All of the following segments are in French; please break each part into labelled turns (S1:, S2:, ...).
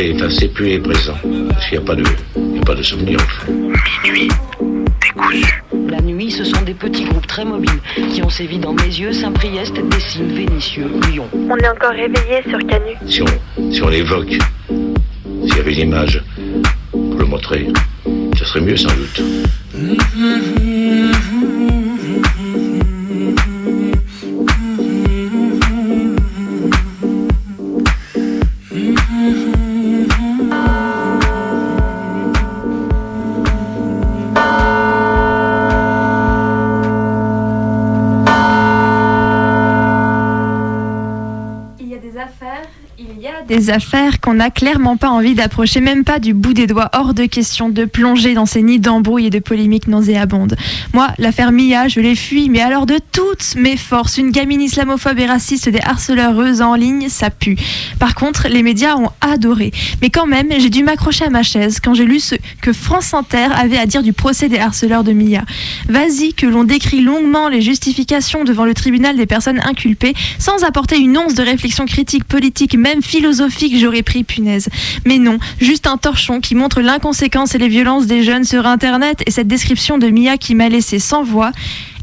S1: Et passé, plus et présent. Parce qu'il n'y a pas de, il y a pas de souvenir.
S2: Minuit, décousu.
S3: La nuit, ce sont des petits groupes très mobiles qui ont sévi dans mes yeux, Saint-Priest, Dessines, Vénitieux, Lyon.
S4: On est encore réveillé sur Canu.
S1: Si on, si on l'évoque, s'il y avait une image pour le montrer, ce serait mieux sans doute.
S5: Des affaires qu'on n'a clairement pas envie d'approcher, même pas du bout des doigts, hors de question de plonger dans ces nids d'embrouilles et de polémiques nauséabondes. Moi, l'affaire Mia, je l'ai fui, mais alors de toutes mes forces, une gamine islamophobe et raciste des harceleuses en ligne, ça pue. Par contre, les médias ont adoré. Mais quand même, j'ai dû m'accrocher à ma chaise quand j'ai lu ce que France Inter avait à dire du procès des harceleurs de Mia. Vas-y, que l'on décrit longuement les justifications devant le tribunal des personnes inculpées, sans apporter une once de réflexion critique, politique, même philosophique j'aurais pris punaise. Mais non, juste un torchon qui montre l'inconséquence et les violences des jeunes sur Internet et cette description de Mia qui m'a laissé sans voix.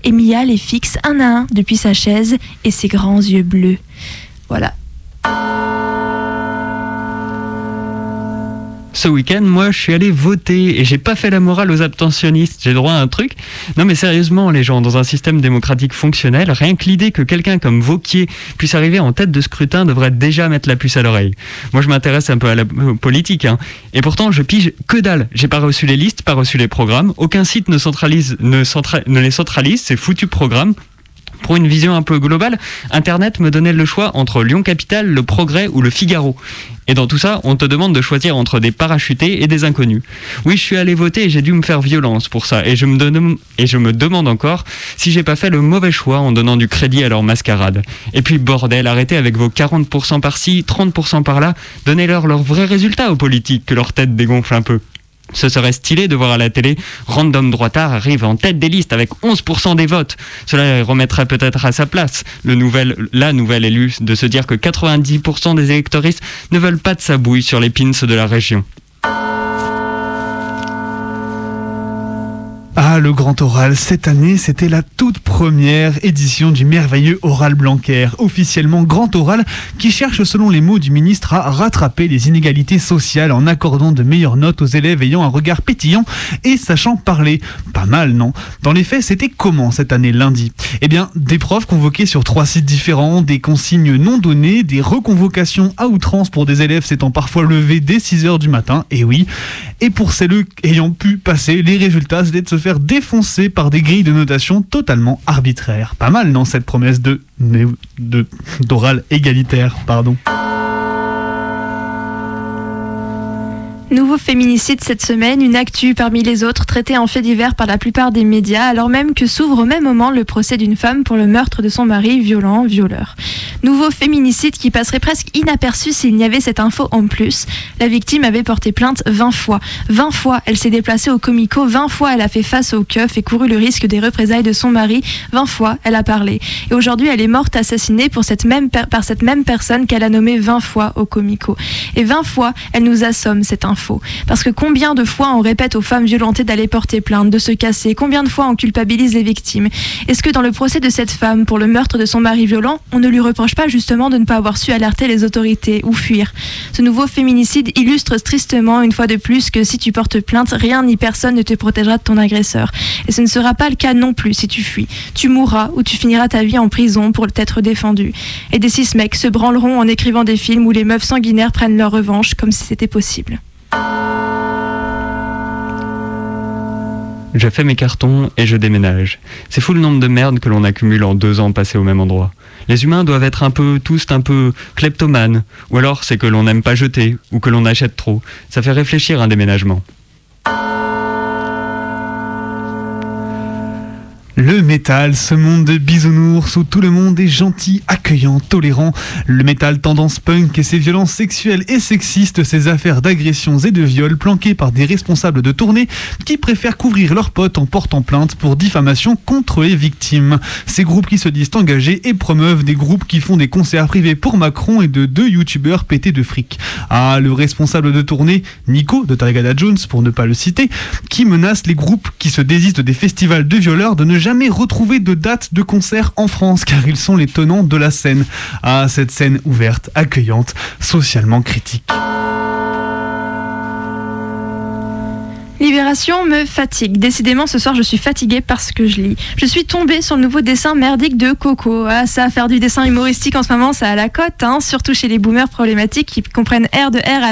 S5: Et Mia les fixe un à un depuis sa chaise et ses grands yeux bleus. Voilà,
S6: ce week-end, moi, je suis allé voter et j'ai pas fait la morale aux abstentionnistes. J'ai droit à un truc. Non, mais sérieusement, les gens, dans un système démocratique fonctionnel, rien que l'idée que quelqu'un comme Vauquier puisse arriver en tête de scrutin devrait déjà mettre la puce à l'oreille. Moi, je m'intéresse un peu à la politique, hein. Et pourtant, je pige que dalle. J'ai pas reçu les listes, pas reçu les programmes. Aucun site ne ne les centralise. C'est foutu programme pour une vision un peu globale, Internet me donnait le choix entre Lyon Capital, Le Progrès ou Le Figaro. Et dans tout ça, on te demande de choisir entre des parachutés et des inconnus. Oui, je suis allé voter et j'ai dû me faire violence pour ça. Et je me, donne, et je me demande encore si j'ai pas fait le mauvais choix en donnant du crédit à leur mascarade. Et puis, bordel, arrêtez avec vos 40% par-ci, 30% par-là. Donnez-leur leurs vrais résultats aux politiques, que leur tête dégonfle un peu. Ce serait stylé de voir à la télé Random Droitard arrive en tête des listes avec 11% des votes. Cela remettrait peut-être à sa place le nouvel, la nouvelle élue de se dire que 90% des électoristes ne veulent pas de sa bouille sur les pins de la région.
S7: Ah, le grand oral, cette année, c'était la toute première édition du merveilleux oral Blanquer, officiellement grand oral, qui cherche, selon les mots du ministre, à rattraper les inégalités sociales en accordant de meilleures notes aux élèves ayant un regard pétillant et sachant parler. Pas mal, non? Dans les faits, c'était comment cette année lundi? Eh bien, des profs convoqués sur trois sites différents, des consignes non données, des reconvocations à outrance pour des élèves s'étant parfois levés dès 6h du matin, et oui. Et pour celles ayant pu passer, les résultats, c'était de faire défoncer par des grilles de notation totalement arbitraires. Pas mal, non, cette promesse de d'oral égalitaire, pardon.
S5: Nouveau féminicide cette semaine, une actu parmi les autres traitée en fait divers par la plupart des médias, alors même que s'ouvre au même moment le procès d'une femme pour le meurtre de son mari violent, violeur. Nouveau féminicide qui passerait presque inaperçu s'il n'y avait cette info en plus. La victime avait porté plainte 20 fois. 20 fois, elle s'est déplacée au comico, 20 fois elle a fait face au keuf et couru le risque des représailles de son mari, 20 fois elle a parlé. Et aujourd'hui elle est morte assassinée pour cette même par cette même personne qu'elle a nommée 20 fois au comico. Et 20 fois elle nous assomme cette info Parce que combien de fois on répète aux femmes violentées d'aller porter plainte, de se casser? Combien de fois on culpabilise les victimes? Est-ce que dans le procès de cette femme pour le meurtre de son mari violent, on ne lui reproche pas justement de ne pas avoir su alerter les autorités ou fuir? Ce nouveau féminicide illustre tristement une fois de plus que si tu portes plainte, rien ni personne ne te protégera de ton agresseur. Et ce ne sera pas le cas non plus si tu fuis. Tu mourras ou tu finiras ta vie en prison pour t'être défendu. Et des six mecs se branleront en écrivant des films où les meufs sanguinaires prennent leur revanche comme si c'était possible.
S6: Je fais mes cartons et je déménage. C'est fou le nombre de merdes que l'on accumule en deux ans passés au même endroit. Les humains doivent être un peu, tous un peu kleptomanes, ou alors c'est que l'on n'aime pas jeter, ou que l'on achète trop. Ça fait réfléchir un déménagement.
S7: Le métal, ce monde de bisounours où tout le monde est gentil, accueillant, tolérant. Le métal tendance punk et ses violences sexuelles et sexistes, ses affaires d'agressions et de viols planquées par des responsables de tournée qui préfèrent couvrir leurs potes en portant plainte pour diffamation contre les victimes. Ces groupes qui se disent engagés et promeuvent des groupes qui font des concerts privés pour Macron et de deux youtubeurs pétés de fric. Ah, le responsable de tournée, Nico de Targada Jones pour ne pas le citer, qui menace les groupes qui se désistent des festivals de violeurs de ne jamais retrouver de date de concert en France car ils sont les tenants de la scène. Ah, cette scène ouverte, accueillante, socialement critique.
S5: Libération me fatigue. Décidément, ce soir, je suis fatiguée parce que je lis. Je suis tombée sur le nouveau dessin merdique de Coco. Ah, ça, faire du dessin humoristique en ce moment, ça a la cote, hein, surtout chez les boomers problématiques qui comprennent R de R à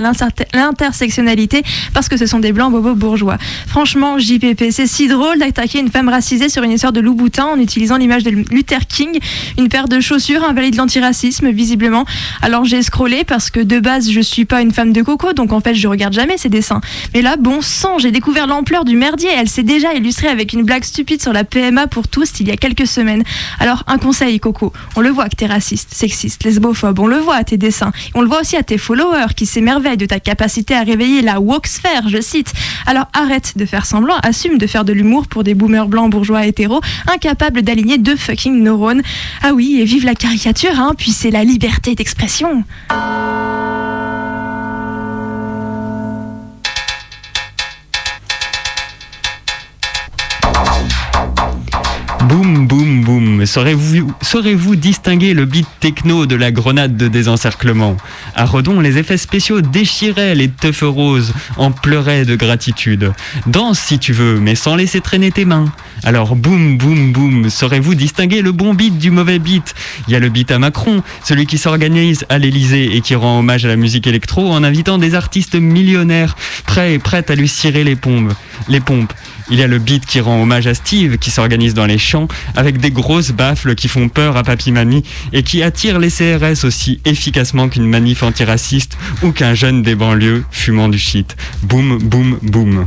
S5: l'intersectionnalité parce que ce sont des blancs bobos bourgeois. Franchement, JPP, c'est si drôle d'attaquer une femme racisée sur une histoire de loup boutin en utilisant l'image de Luther King, une paire de chaussures invalide l'antiracisme, visiblement. Alors j'ai scrollé parce que de base, je suis pas une femme de Coco, donc en fait, je regarde jamais ces dessins. Mais là, bon sang, j'ai découvert l'ampleur du merdier. Elle s'est déjà illustrée avec une blague stupide sur la PMA pour tous il y a quelques semaines. Alors, un conseil, Coco. On le voit que t'es raciste, sexiste, lesbophobe. On le voit à tes dessins. On le voit aussi à tes followers qui s'émerveillent de ta capacité à réveiller la woke-sphère, je cite. Alors, arrête de faire semblant. Assume de faire de l'humour pour des boomers blancs, bourgeois, hétéros, incapables d'aligner deux fucking neurones. Ah oui, et vive la caricature, hein, puis c'est la liberté d'expression.
S6: Boum. Saurez-vous saurez distinguer le beat techno de la grenade de désencerclement? À Redon, les effets spéciaux déchiraient les teufs roses, en pleuraient de gratitude. Danse si tu veux, mais sans laisser traîner tes mains. Alors boum, boum, boum. Saurez-vous distinguer le bon beat du mauvais beat? Il y a le beat à Macron, celui qui s'organise à l'Elysée et qui rend hommage à la musique électro en invitant des artistes millionnaires prêts et prêtes à lui cirer les pompes. Les pompes. Il y a le beat qui rend hommage à Steve, qui s'organise dans les champs, avec des grosses baffles qui font peur à papy mamie et qui attirent les CRS aussi efficacement qu'une manif antiraciste ou qu'un jeune des banlieues fumant du shit. Boum, boum, boum.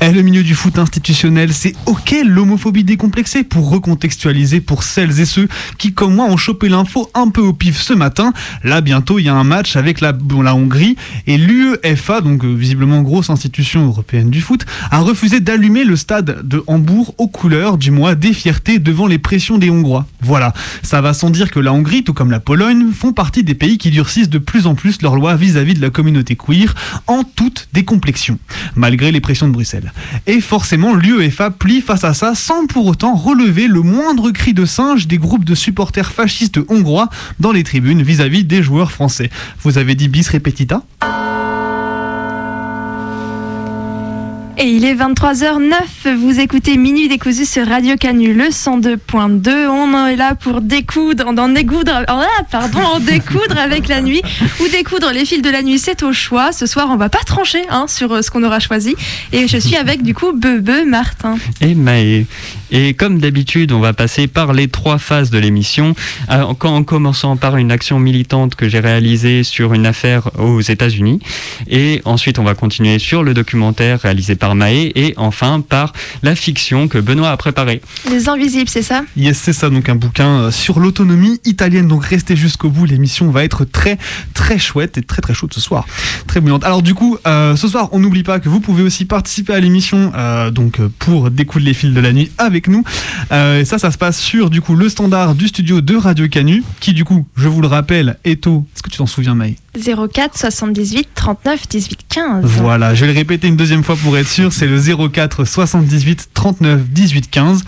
S7: Et le milieu du foot institutionnel, c'est ok l'homophobie décomplexée pour recontextualiser pour celles et ceux qui, comme moi, ont chopé l'info un peu au pif ce matin. Là, bientôt, il y a un match avec la, la Hongrie et l'UEFA, donc euh, visiblement grosse institution européenne du foot, a refusé d'allumer le stade de Hambourg aux couleurs du mois des fiertés devant les pressions des Hongrois. Voilà, ça va sans dire que la Hongrie, tout comme la Pologne, font partie des pays qui durcissent de plus en plus leurs lois vis-à-vis -vis de la communauté queer en toute décomplexion, malgré les pressions de Bruxelles. Et forcément, l'UEFA plie face à ça sans pour autant relever le moindre cri de singe des groupes de supporters fascistes hongrois dans les tribunes vis-à-vis des joueurs français. Vous avez dit bis repetita?
S5: Et il est 23h09, vous écoutez Minuit décousu sur Radio Canu, le 102.2. On est là pour découdre, en découdre, ah, pardon, en découdre avec la nuit ou découdre les fils de la nuit, c'est au choix. Ce soir, on va pas trancher hein, sur euh, ce qu'on aura choisi. Et je suis avec du coup Bebe, Martin.
S6: Et Maë. Et comme d'habitude, on va passer par les trois phases de l'émission, euh, en commençant par une action militante que j'ai réalisée sur une affaire aux États-Unis. Et ensuite, on va continuer sur le documentaire réalisé par Maé et enfin par la fiction que Benoît a préparée.
S5: Les Invisibles, c'est ça?
S7: Yes, c'est ça, donc un bouquin euh, sur l'autonomie italienne. Donc restez jusqu'au bout, l'émission va être très très chouette et très très chaude ce soir. Très brillante. Alors du coup, euh, ce soir, on n'oublie pas que vous pouvez aussi participer à l'émission euh, donc pour découdre les fils de la nuit avec nous. et ça, ça se passe sur du coup le standard du studio de Radio Canu, qui du coup, je vous le rappelle, est au... Est-ce que tu t'en souviens, Maë?
S5: 04 78 39 18 15.
S7: Voilà, je vais le répéter une deuxième fois pour être sûr, c'est le 04 78 39 18 15.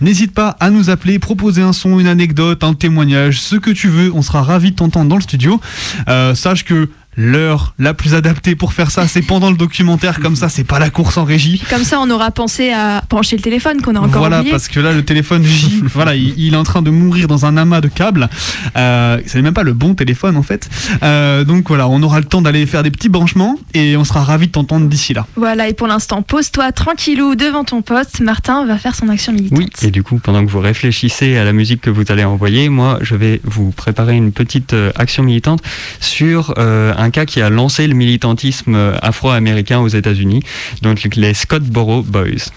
S7: N'hésite pas à nous appeler, proposer un son, une anecdote, un témoignage, ce que tu veux. On sera ravis de t'entendre dans le studio. Euh, sache que l'heure la plus adaptée pour faire ça, c'est pendant le documentaire, comme ça, c'est pas la course en régie.
S5: Comme ça, on aura pensé à pencher le téléphone qu'on a encore
S7: Voilà,
S5: oublié.
S7: parce que là, le téléphone voilà, il, il est en train de mourir dans un amas de câbles. Euh, c'est même pas le bon téléphone en fait. Euh, donc voilà, on aura le temps d'aller faire des petits branchements et on sera ravis de t'entendre d'ici là.
S5: Voilà, et pour l'instant, pose-toi tranquillou devant ton poste. Martin va faire son action militante.
S6: Oui, et du coup, pendant que vous réfléchissez à la musique que vous allez envoyer, moi, je vais vous préparer une petite euh, action militante sur euh, un cas qui a lancé le militantisme euh, afro-américain aux États-Unis, donc les Scottsboro Boys.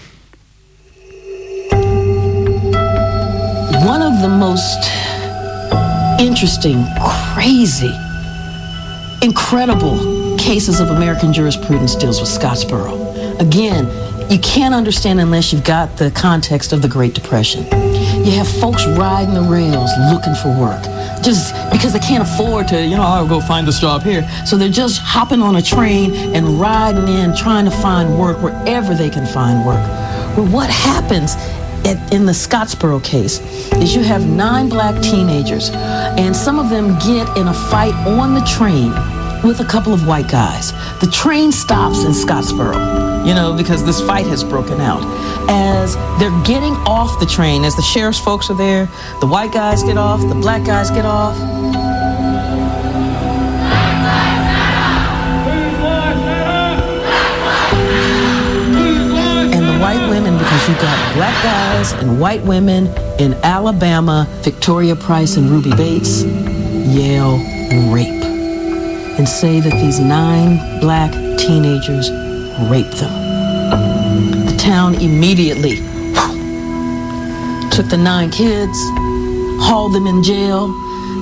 S8: One of the most interesting, crazy, incredible cases of American jurisprudence deals with Scottsboro. Again, you can't understand unless you've got the context of the Great Depression. You have folks riding the rails looking for work just because they can't afford to, you know, I'll go find this job here. So they're just hopping on a train and riding in, trying to find work wherever they can find work. Well, what happens at, in the Scottsboro case is you have nine black teenagers, and some of them get in a fight on the train with a couple of white guys. The train stops in Scottsboro, you know, because this fight has broken out. As they're getting off the train, as the sheriff's folks are there, the white guys get off, the black guys get off. And the white women, because you've got black guys and white women in Alabama, Victoria Price and Ruby Bates, yell rape and say that these nine black teenagers raped them. The town immediately took the nine kids, hauled them in jail.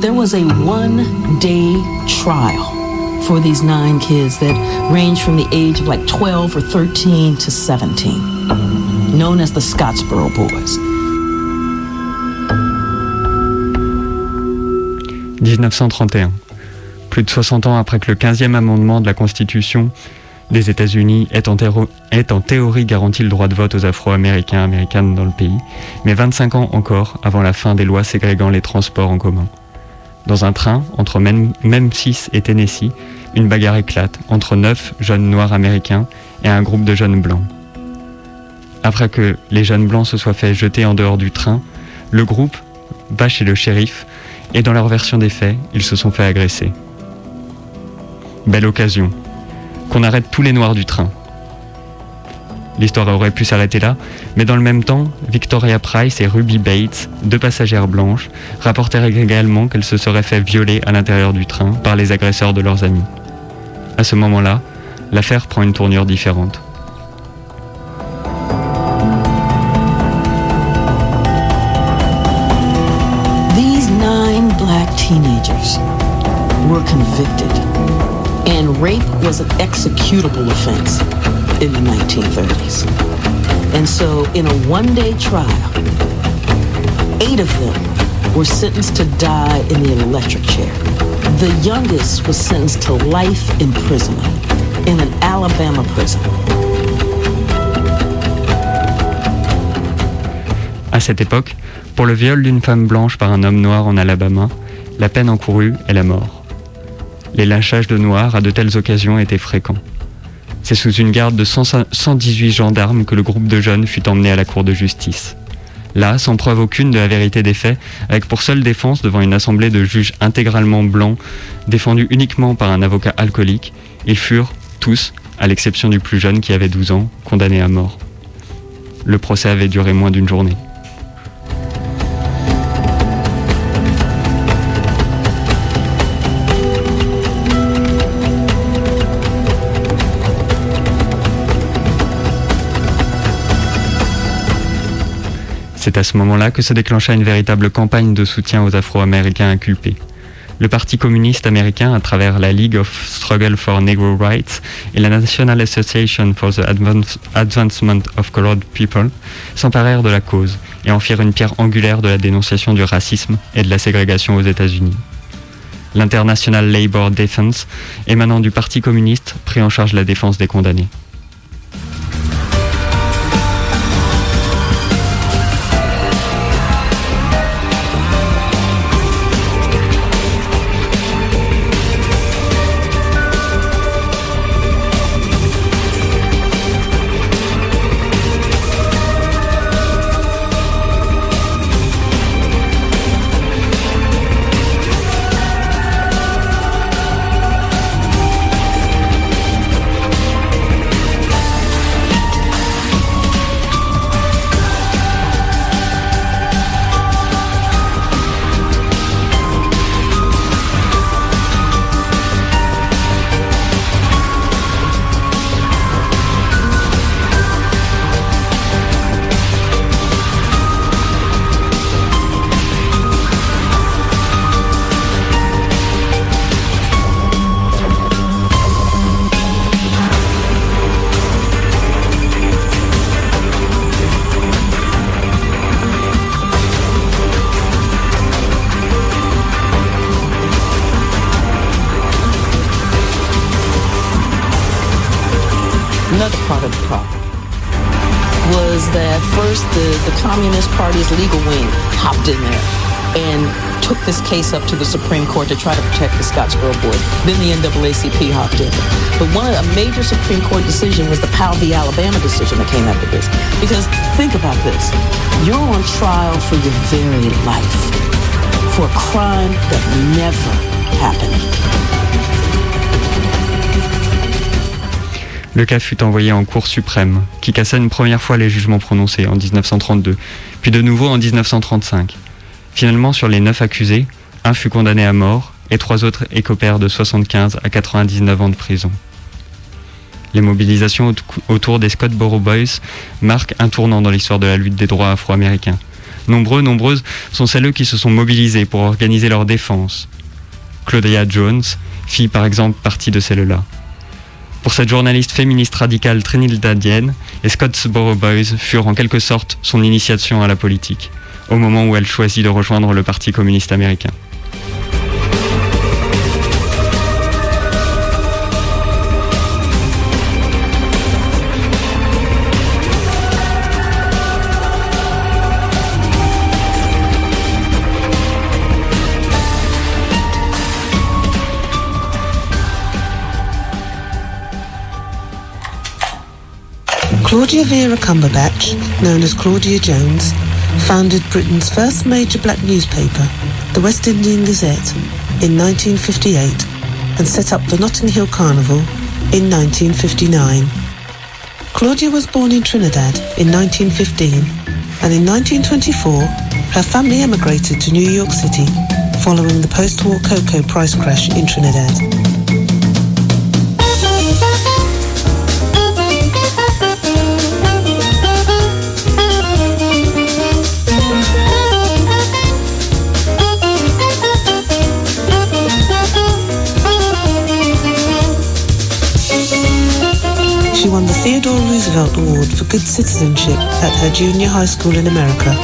S8: There was a one day trial for these nine kids that ranged from the age of like 12 or 13 to 17, known as the Scottsboro Boys.
S6: 1931. Plus de 60 ans après que le 15e amendement de la Constitution des États-Unis ait en, théorie garanti le droit de vote aux Afro-Américains américaines dans le pays, mais 25 ans encore avant la fin des lois ségrégant les transports en commun. Dans un train entre Mem- Memphis et Tennessee, une bagarre éclate entre neuf jeunes noirs américains et un groupe de jeunes blancs. Après que les jeunes blancs se soient fait jeter en dehors du train, le groupe va chez le shérif et dans leur version des faits, ils se sont fait agresser. Belle occasion. Qu'on arrête tous les noirs du train. L'histoire aurait pu s'arrêter là, mais dans le même temps, Victoria Price et Ruby Bates, deux passagères blanches, rapportèrent également qu'elles se seraient fait violer à l'intérieur du train par les agresseurs de leurs amis. À ce moment-là, l'affaire prend une tournure différente.
S8: Rape was an executable offense in the 1930s. And so, in a one day trial, eight of them were sentenced to die in the electric chair. The youngest was sentenced to life imprisonment in an Alabama prison.
S6: À cette époque, pour le viol d'une femme blanche par un homme noir en Alabama, la peine encourue est la mort. Les lynchages de noirs à de telles occasions étaient fréquents. C'est sous une garde de 100 118 gendarmes que le groupe de jeunes fut emmené à la cour de justice. Là, sans preuve aucune de la vérité des faits, avec pour seule défense devant une assemblée de juges intégralement blancs, défendus uniquement par un avocat alcoolique, ils furent tous, à l'exception du plus jeune qui avait 12 ans, condamnés à mort. Le procès avait duré moins d'une journée. C'est à ce moment-là que se déclencha une véritable campagne de soutien aux Afro-Américains inculpés. Le Parti communiste américain, à travers la League of Struggle for Negro Rights et la National Association for the Advance- Advancement of Colored People, s'emparèrent de la cause et en firent une pierre angulaire de la dénonciation du racisme et de la ségrégation aux États-Unis. L'International Labor Defense, émanant du Parti communiste, prit en charge la défense des condamnés.
S8: Case up to the Supreme Court to try to protect the Scottsboro Board. Then the NAACP hopped in. But one of a major Supreme Court decision was the Powell v. Alabama decision that came after this. Because think about this. You're on trial for your very life for a crime that never happened.
S6: Le cas fut envoyé en Cour suprême, qui cassa une première fois les jugements prononcés en 1932, puis de nouveau en 1935. Finalement, sur les neuf accusés, un fut condamné à mort et trois autres écopèrent de 75 à 99 ans de prison. Les mobilisations aut- autour des Scottsboro Boys marquent un tournant dans l'histoire de la lutte des droits afro-américains. Nombreux, nombreuses sont celles qui se sont mobilisées pour organiser leur défense. Claudia Jones fit par exemple partie de celles-là. Pour cette journaliste féministe radicale trinidadienne, les Scottsboro Boys furent en quelque sorte son initiation à la politique, au moment où elle choisit de rejoindre le Parti communiste américain.
S9: Claudia Vera Cumberbatch, known as Claudia Jones, founded Britain's first major black newspaper, the West Indian Gazette, in 1958 and set up the Notting Hill Carnival in 1959. Claudia was born in Trinidad in 1915 and in 1924 her family emigrated to New York City following the post-war cocoa price crash in Trinidad. Theodore Roosevelt Award for Good Citizenship at her junior high school in America.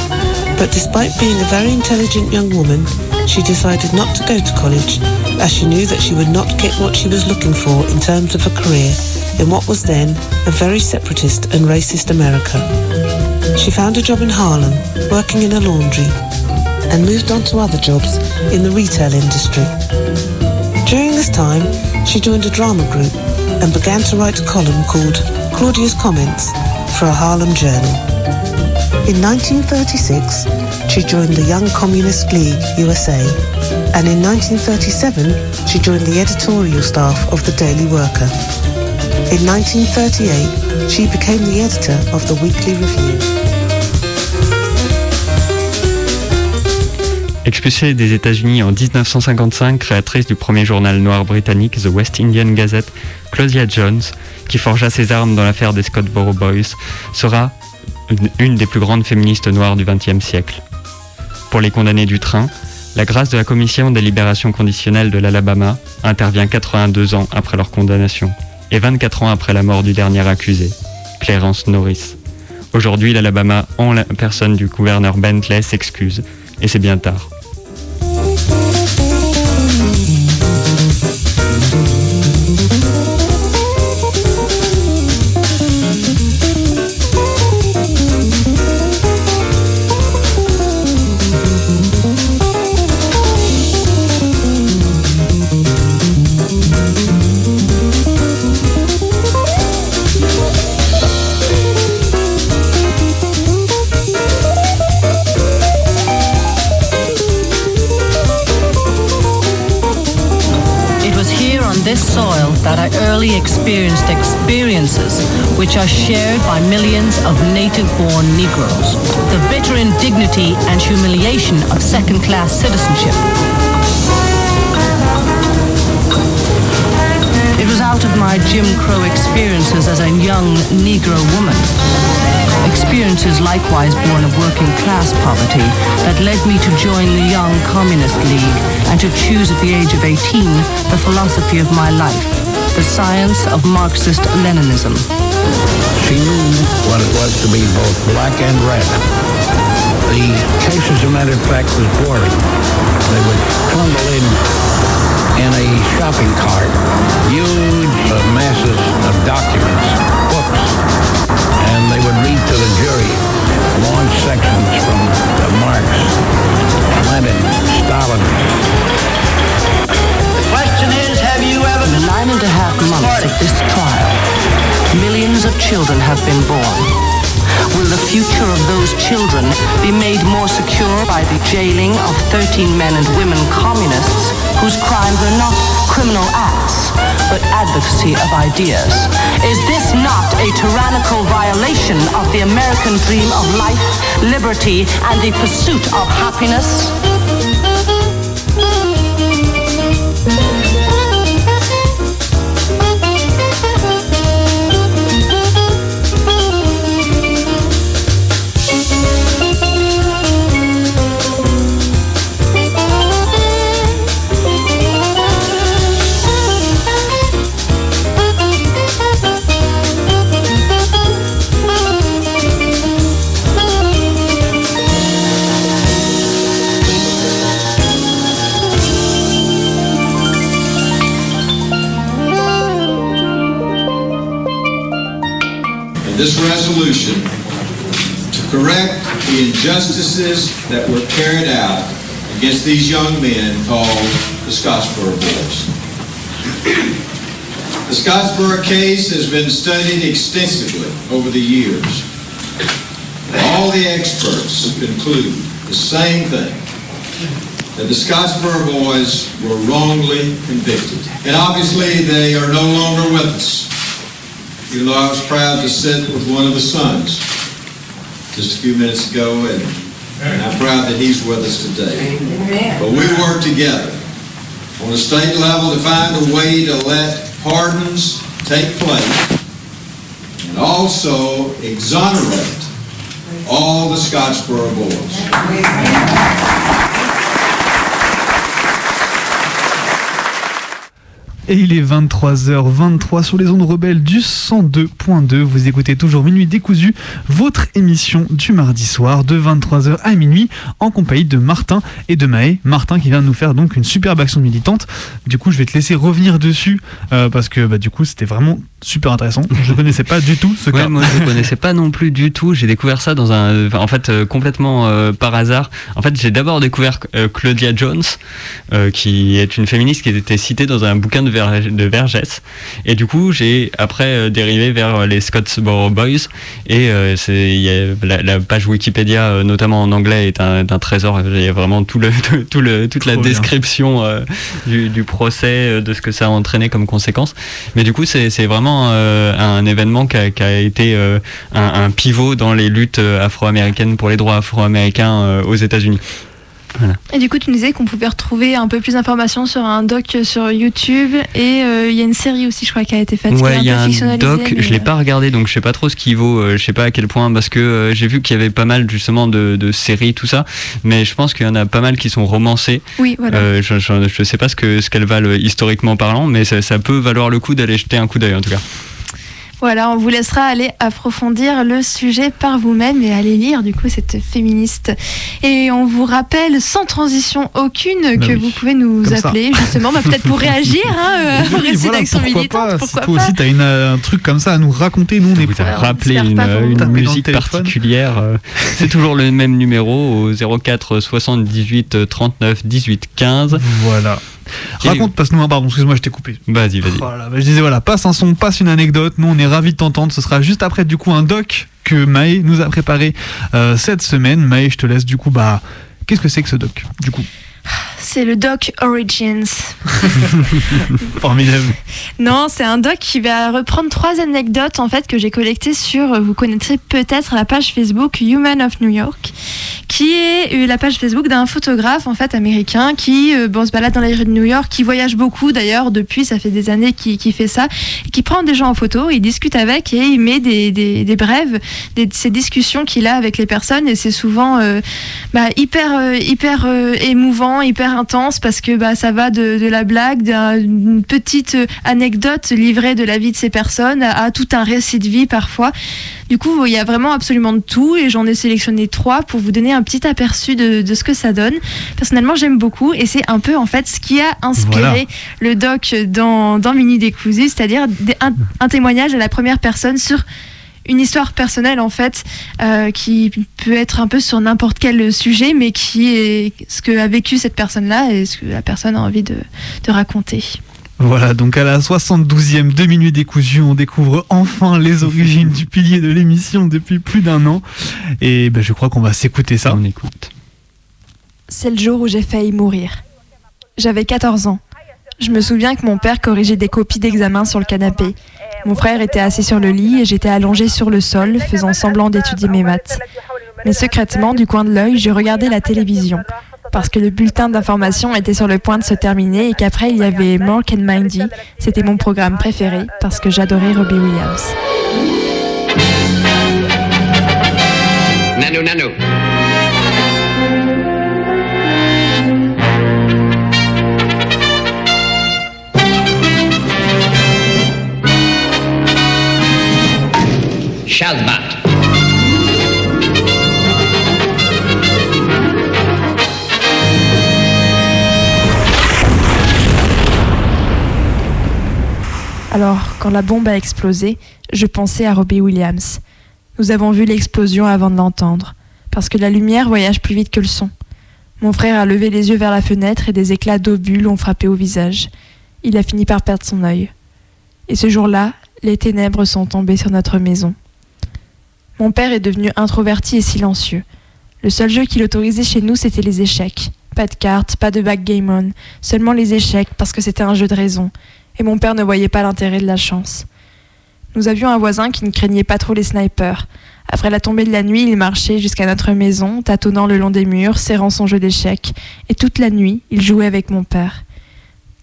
S9: But despite being a very intelligent young woman, she decided not to go to college as she knew that she would not get what she was looking for in terms of a career in what was then a very separatist and racist America. She found a job in Harlem, working in a laundry, and moved on to other jobs in the retail industry. During this time, she joined a drama group and began to write a column called Claudia's Comments for a Harlem journal. In 1936, she joined the Young Communist League USA, and in 1937, she joined the editorial staff of the Daily Worker. In 1938, she became the editor of the Weekly Review.
S6: Expulsée des États-Unis en 1955, créatrice du premier journal noir britannique The West Indian Gazette, Claudia Jones, qui forgea ses armes dans l'affaire des Scottsboro Boys, sera une, une des plus grandes féministes noires du XXe siècle. Pour les condamnés du train, la grâce de la Commission des libérations conditionnelles de l'Alabama intervient 82 ans après leur condamnation et 24 ans après la mort du dernier accusé, Clarence Norris. Aujourd'hui, l'Alabama, en la personne du gouverneur Bentley, s'excuse, et c'est bien tard.
S10: Which are shared by millions of native-born Negroes. The bitter indignity and humiliation of second-class citizenship. It was out of my Jim Crow experiences as a young Negro woman. Experiences likewise born of working class poverty that led me to join the Young Communist League and to choose at the age of 18 the philosophy of my life, the Science of Marxist Leninism.
S11: She knew what it was to be both black and red. The case, as a matter of fact, was boring. They would trundle in in a shopping cart huge masses of documents, books, and they would read to the jury long sections from Marx, Lenin, Stalin. The question is, have you
S10: ever Nine and a half months of this trial, millions of children have been born. Will the future of those children be made more secure by the jailing of 13 men and women communists whose crimes are not criminal acts, but advocacy of ideas? Is this not a tyrannical violation of the American dream of life, liberty, and the pursuit of happiness?
S12: This resolution to correct the injustices that were carried out against these young men called the Scottsboro Boys. The Scottsboro case has been studied extensively over the years. All the experts conclude the same thing, that the Scottsboro boys were wrongly convicted. And obviously they are no longer with us. Even though I was proud to sit with one of the sons. Just a few minutes ago, and, and I'm proud that he's with us today. But we work together. On the state level to find a way to let pardons take place and also exonerate all the Scottsboro boys.
S7: Et il est 23h23 sur les ondes rebelles du 102.2. Vous écoutez toujours Minuit décousu, votre émission du mardi soir de 23h à minuit en compagnie de Martin et de Maë. Martin qui vient de nous faire donc une superbe action militante. Du coup, je vais te laisser revenir dessus euh, parce que bah, du coup, c'était vraiment super intéressant. Je connaissais pas du tout ce
S6: Ouais,
S7: cas.
S6: moi je connaissais pas non plus du tout. J'ai découvert ça dans un, enfin, en fait euh, complètement euh, par hasard. En fait, j'ai d'abord découvert Claudia Jones, qui est une féministe qui était citée dans un bouquin de, Ver- de Vergès. Et du coup, j'ai après euh, dérivé vers les Scottsboro Boys. Et euh, c'est il y a la, la page Wikipédia, euh, notamment en anglais, est un, trésor. Il y a vraiment tout le, tout le, toute la
S7: bien.
S6: description euh, du, du procès, euh, de ce que ça a entraîné comme conséquence. Mais du coup, c'est vraiment euh, un événement qui a, qui a été euh, un, un pivot dans les luttes euh, afro-américaines pour les droits afro-américains euh, aux États-Unis. Voilà.
S5: Et du coup, tu nous disais qu'on pouvait retrouver un peu plus d'informations sur un doc sur YouTube et euh, il y a une série aussi, je crois, qui a été faite.
S6: Ouais, il y a
S5: un
S6: doc, je l'ai
S5: euh,
S6: pas regardé, donc je sais pas trop ce qu'il vaut, euh, je sais pas à quel point, parce que euh, j'ai vu qu'il y avait pas mal justement de, de séries, tout ça, mais je pense qu'il y en a pas mal qui sont romancées.
S5: Oui, voilà.
S6: Je, je, je sais pas ce que ce qu'elles valent historiquement parlant, mais ça, ça peut valoir le coup d'aller jeter un coup d'œil en tout cas.
S5: Voilà, on vous laissera aller approfondir le sujet par vous-même et aller lire du coup cette féministe. Et on vous rappelle sans transition aucune
S7: Bah
S5: que
S7: oui.
S5: vous pouvez nous
S7: Comme ça.
S5: appeler justement, bah, peut-être pour réagir hein, euh, au
S7: Oui, voilà,
S5: d'action
S7: pourquoi
S5: militante.
S7: pas,
S5: pourquoi
S7: si toi
S5: pas
S7: aussi t'as une, euh, un truc comme ça à nous raconter, nous on est
S6: rappelé
S5: j'espère
S6: une, une musique particulière. euh, C'est toujours le même numéro au 04 78 39 18 15.
S7: Voilà. Raconte, passe-nous un pardon, excuse-moi, je t'ai coupé.
S6: Vas-y, vas-y.
S7: Voilà, bah, je disais voilà, passe un son, passe une anecdote. Nous, on est ravis de t'entendre. Ce sera juste après du coup un doc que Maë nous a préparé euh, cette semaine. Maë, je te laisse du coup bah qu'est-ce que c'est que ce doc du coup?
S5: C'est le doc Origins.
S7: Formidable.
S5: Non, c'est un doc qui va reprendre trois anecdotes en fait que j'ai collectées sur, euh, vous connaîtrez peut-être la page Facebook Human of New York, qui est euh, la page Facebook d'un photographe en fait américain qui euh, bon, se balade dans les rues de New York, qui voyage beaucoup d'ailleurs depuis, ça fait des années qu'il fait ça, et qui prend des gens en photo, il discute avec et il met des, des, des brèves, des, ces discussions qu'il a avec les personnes et c'est souvent euh, bah, hyper, hyper euh, émouvant, hyper intense parce que bah, ça va de, de la blague, d'un- d'une petite euh, anecdote livrée de la vie de ces personnes à, à tout un récit de vie parfois. Du coup, il y a vraiment absolument de tout et j'en ai sélectionné trois pour vous donner un petit aperçu de, de ce que ça donne. Personnellement, j'aime beaucoup et c'est un peu en fait ce qui a inspiré
S7: Voilà.
S5: le doc dans, dans Mini Décousu, c'est-à-dire un, un témoignage à la première personne sur une histoire personnelle en fait euh, qui peut être un peu sur n'importe quel sujet mais qui est ce que a vécu cette personne là et ce que la personne a envie de, de raconter.
S7: Voilà, donc à la 72e demi-nuit décousu, on découvre enfin les origines du pilier de l'émission depuis plus d'un an. Et ben, je crois qu'on va s'écouter ça.
S6: On écoute.
S5: C'est le jour où j'ai failli mourir. J'avais 14 ans. Je me souviens que mon père corrigeait des copies d'examen sur le canapé. Mon frère était assis sur le lit et j'étais allongée sur le sol, faisant semblant d'étudier mes maths. Mais secrètement, du coin de l'œil, je regardais la télévision. Parce que le bulletin d'information était sur le point de se terminer et qu'après il y avait Mark and Mindy. C'était mon programme préféré parce que j'adorais Robbie Williams.
S13: Nano, nano.
S5: Alors, quand la bombe a explosé, je pensais à Robbie Williams. Nous avons vu l'explosion avant de l'entendre, parce que la lumière voyage plus vite que le son. Mon frère a levé les yeux vers la fenêtre et des éclats d'obus l'ont frappé au visage. Il a fini par perdre son œil. Et ce jour-là, les ténèbres sont tombées sur notre maison. Mon père est devenu introverti et silencieux. Le seul jeu qu'il autorisait chez nous, c'était les échecs. Pas de cartes, pas de backgammon, seulement les échecs parce que c'était un jeu de raison. Et mon père ne voyait pas l'intérêt de la chance. Nous avions un voisin qui ne craignait pas trop les snipers. Après la tombée de la nuit, il marchait jusqu'à notre maison, tâtonnant le long des murs, serrant son jeu d'échecs. Et toute la nuit, il jouait avec mon père.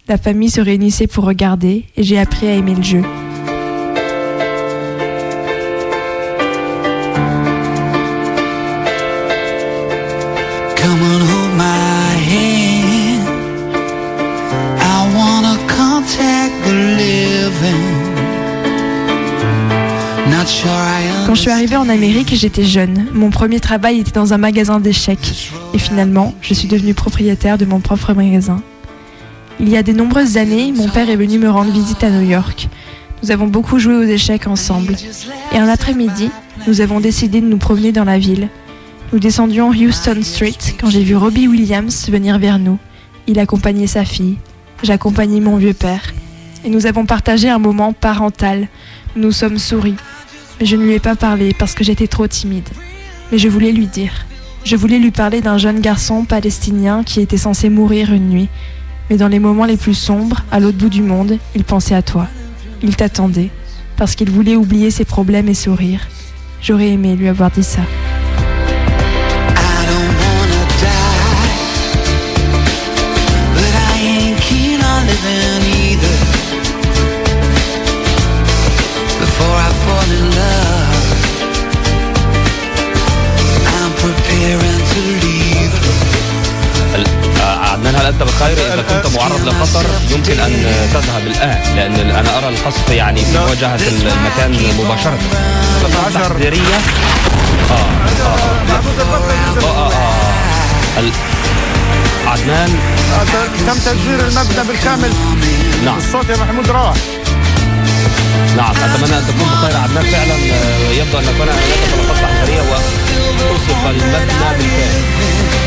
S5: La famille se réunissait pour regarder et j'ai appris à aimer le jeu. Quand je suis arrivée en Amérique, j'étais jeune. Mon premier travail était dans un magasin d'échecs. Et finalement, je suis devenue propriétaire de mon propre magasin. Il y a de nombreuses années, mon père est venu me rendre visite à New York. Nous avons beaucoup joué aux échecs ensemble. Et un après-midi, nous avons décidé de nous promener dans la ville. Nous descendions Houston Street quand j'ai vu Robbie Williams venir vers nous. Il accompagnait sa fille. J'accompagnais mon vieux père. Et nous avons partagé un moment parental. Nous nous sommes souris. Mais je ne lui ai pas parlé parce que j'étais trop timide. Mais je voulais lui dire. Je voulais lui parler d'un jeune garçon palestinien qui était censé mourir une nuit. Mais dans les moments les plus sombres, à l'autre bout du monde, il pensait à toi. Il t'attendait. Parce qu'il voulait oublier ses problèmes et sourire. J'aurais aimé lui avoir dit ça.
S14: هل أنت بخير إذا كنت معرض لخطر؟ يمكن أن تذهب الآن لأن أنا أرى القصف يعني في مواجهة المكان مباشرة. تحذيرية. آه آه آه. آه آه ال- عدنان.
S15: تم تسجيل المبنى بالكامل.
S14: نعم.
S15: الصوت يا محمود راح.
S14: نعم أتمنى أن تكون بخير عدنان. فعلا آه، يبدو أن يكون هناك طلقات تحذيرية واصلق المبنى بالكامل.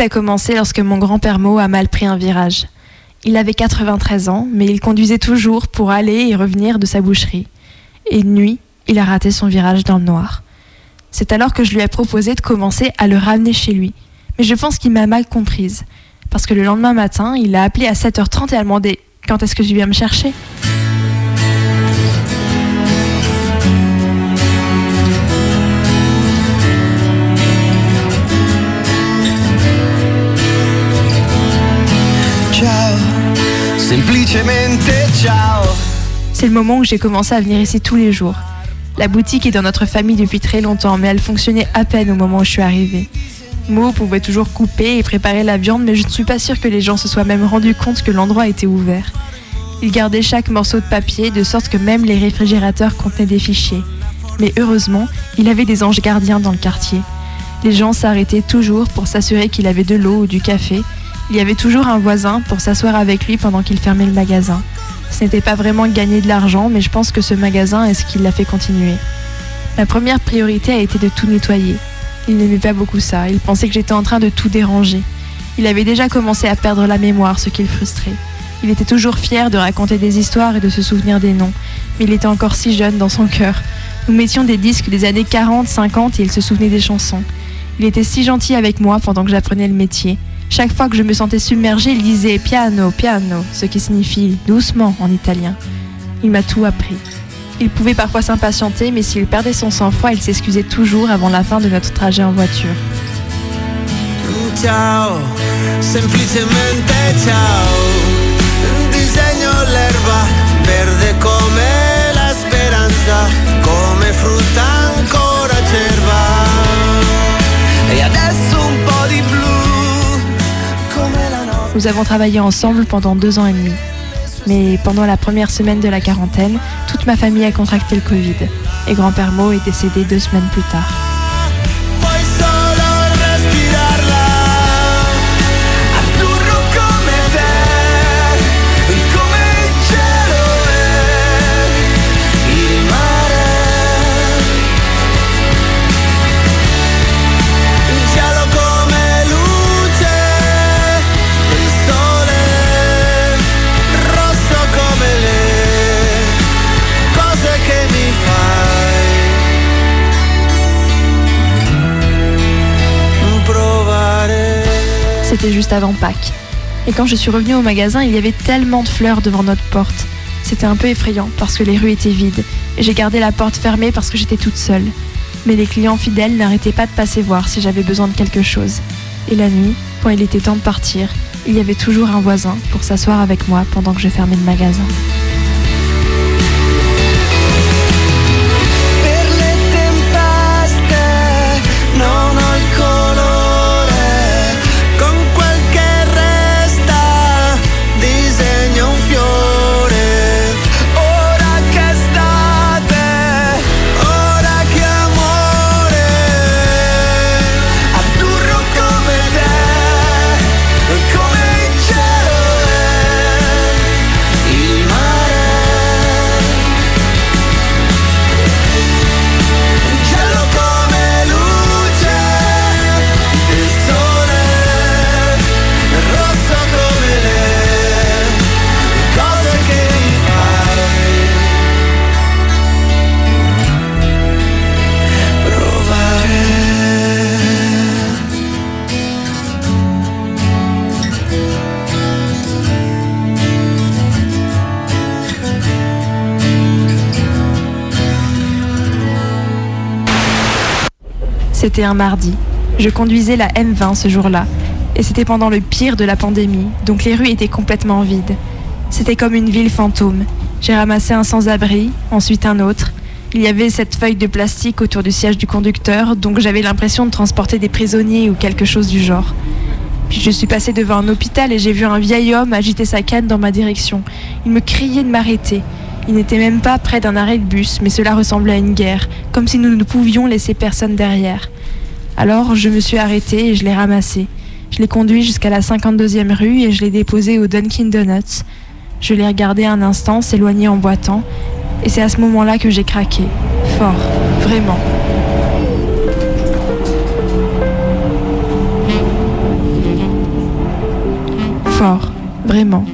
S5: a commencé lorsque mon grand-père Mo a mal pris un virage. Il avait 93 ans, mais il conduisait toujours pour aller et revenir de sa boucherie. Et une nuit, il a raté son virage dans le noir. C'est alors que je lui ai proposé de commencer à le ramener chez lui. Mais je pense qu'il m'a mal comprise. Parce que le lendemain matin, il a appelé à 7h30 et a demandé Quand est-ce que tu viens me chercher? C'est le moment où j'ai commencé à venir ici tous les jours. La boutique est dans notre famille depuis très longtemps, mais elle fonctionnait à peine au moment où je suis arrivée. Mo pouvait toujours couper et préparer la viande, mais je ne suis pas sûre que les gens se soient même rendus compte que l'endroit était ouvert. Il gardait chaque morceau de papier de sorte que même les réfrigérateurs contenaient des fichiers. Mais heureusement, il avait des anges gardiens dans le quartier. Les gens s'arrêtaient toujours pour s'assurer qu'il avait de l'eau ou du café. Il y avait toujours un voisin pour s'asseoir avec lui pendant qu'il fermait le magasin. Ce n'était pas vraiment gagner de l'argent, mais je pense que ce magasin est ce qui l'a fait continuer. Ma première priorité a été de tout nettoyer. Il n'aimait pas beaucoup ça, il pensait que j'étais en train de tout déranger. Il avait déjà commencé à perdre la mémoire, ce qui le frustrait. Il était toujours fier de raconter des histoires et de se souvenir des noms, mais il était encore si jeune dans son cœur. Nous mettions des disques des années 40, 50 et il se souvenait des chansons. Il était si gentil avec moi pendant que j'apprenais le métier. Chaque fois que je me sentais submergée, il disait piano, piano, ce qui signifie doucement en italien. Il m'a tout appris. Il pouvait parfois s'impatienter, mais s'il perdait son sang-froid, il s'excusait toujours avant la fin de notre trajet en voiture.
S16: Ciao, semplicemente ciao. Disegno
S5: Nous avons travaillé ensemble pendant deux ans et demi. Mais pendant la première semaine de la quarantaine, toute ma famille a contracté le Covid. Et grand-père Mo est décédé deux semaines plus tard. C'était juste avant Pâques. Et quand je suis revenue au magasin, il y avait tellement de fleurs devant notre porte. C'était un peu effrayant parce que les rues étaient vides. Et j'ai gardé la porte fermée parce que j'étais toute seule. Mais les clients fidèles n'arrêtaient pas de passer voir si j'avais besoin de quelque chose. Et la nuit, quand il était temps de partir, il y avait toujours un voisin pour s'asseoir avec moi pendant que je fermais le magasin. C'était un mardi. Je conduisais la M20 ce jour-là. Et c'était pendant le pire de la pandémie, donc les rues étaient complètement vides. C'était comme une ville fantôme. J'ai ramassé un sans-abri, ensuite un autre. Il y avait cette feuille de plastique autour du siège du conducteur, donc j'avais l'impression de transporter des prisonniers ou quelque chose du genre. Puis je suis passée devant un hôpital et j'ai vu un vieil homme agiter sa canne dans ma direction. Il me criait de m'arrêter. Il n'était même pas près d'un arrêt de bus, mais cela ressemblait à une guerre, comme si nous ne pouvions laisser personne derrière. Alors je me suis arrêtée et je l'ai ramassé. Je l'ai conduit jusqu'à la 52e rue et je l'ai déposé au Dunkin' Donuts. Je l'ai regardé un instant s'éloigner en boitant, et c'est à ce moment-là que j'ai craqué. Fort, vraiment. Fort, vraiment.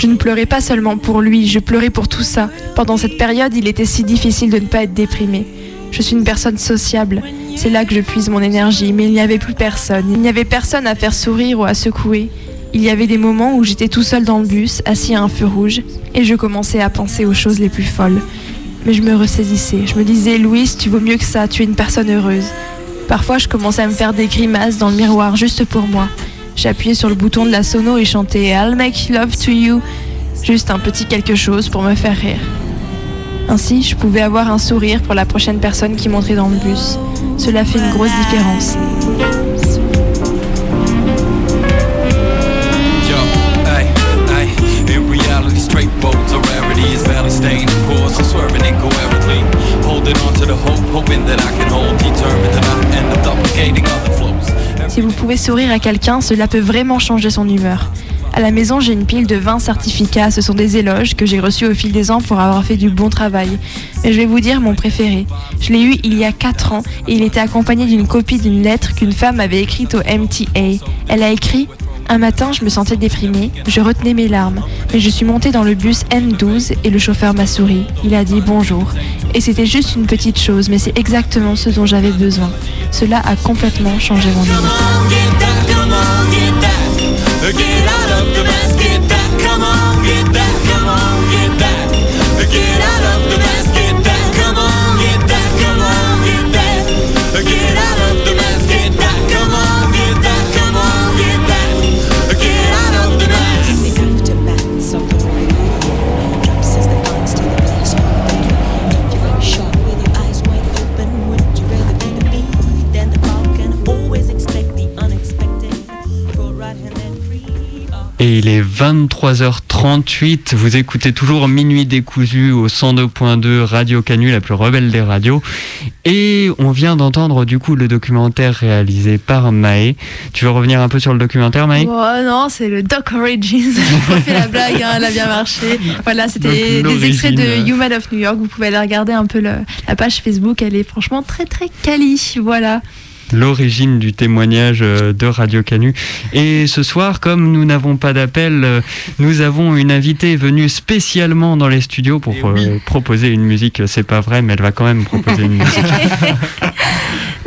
S5: Je ne pleurais pas seulement pour lui, je pleurais pour tout ça. Pendant cette période, il était si difficile de ne pas être déprimé. Je suis une personne sociable. C'est là que je puise mon énergie, mais il n'y avait plus personne. Il n'y avait personne à faire sourire ou à secouer. Il y avait des moments où j'étais tout seul dans le bus, assis à un feu rouge, et je commençais à penser aux choses les plus folles. Mais je me ressaisissais. Je me disais, Louise, tu vaux mieux que ça, tu es une personne heureuse. Parfois, je commençais à me faire des grimaces dans le miroir juste pour moi. J'appuyais sur le bouton de la sono et chantais I'll make love to you, juste un petit quelque chose pour me faire rire. Ainsi, je pouvais avoir un sourire pour la prochaine personne qui monterait dans le bus. Cela fait une grosse différence.
S13: Holding on to the hope, hoping that I can hold, determined that I end up duplicating other.
S5: Si vous pouvez sourire à quelqu'un, cela peut vraiment changer son humeur. À la maison, j'ai une pile de 20 certificats. Ce sont des éloges que j'ai reçus au fil des ans pour avoir fait du bon travail. Mais je vais vous dire mon préféré. Je l'ai eu il y a 4 ans et il était accompagné d'une copie d'une lettre qu'une femme avait écrite au MTA. Elle a écrit un matin, je me sentais déprimée, je retenais mes larmes, mais je suis montée dans le bus M12 et le chauffeur m'a souri. Il a dit bonjour. Et c'était juste une petite chose, mais c'est exactement ce dont j'avais besoin. Cela a complètement changé mon humeur.
S6: Et il est 23h38. Vous écoutez toujours Minuit décousu au 102.2 Radio Canu, la plus rebelle des radios. Et on vient d'entendre du coup le documentaire réalisé par Maë. Tu veux revenir un peu sur le documentaire, Maë
S5: Oh non, c'est le Doc Origins. On fait la blague, hein, elle a bien marché. Voilà, c'était des extraits de Human of New York. Vous pouvez aller regarder un peu le- la page Facebook. Elle est franchement très très quali. Voilà.
S6: L'origine du témoignage euh, de Radio Canu. Et ce soir, comme nous n'avons pas d'appel, euh, nous avons une invitée venue spécialement dans les studios pour euh, proposer une musique. C'est pas vrai, mais elle va quand même proposer une musique.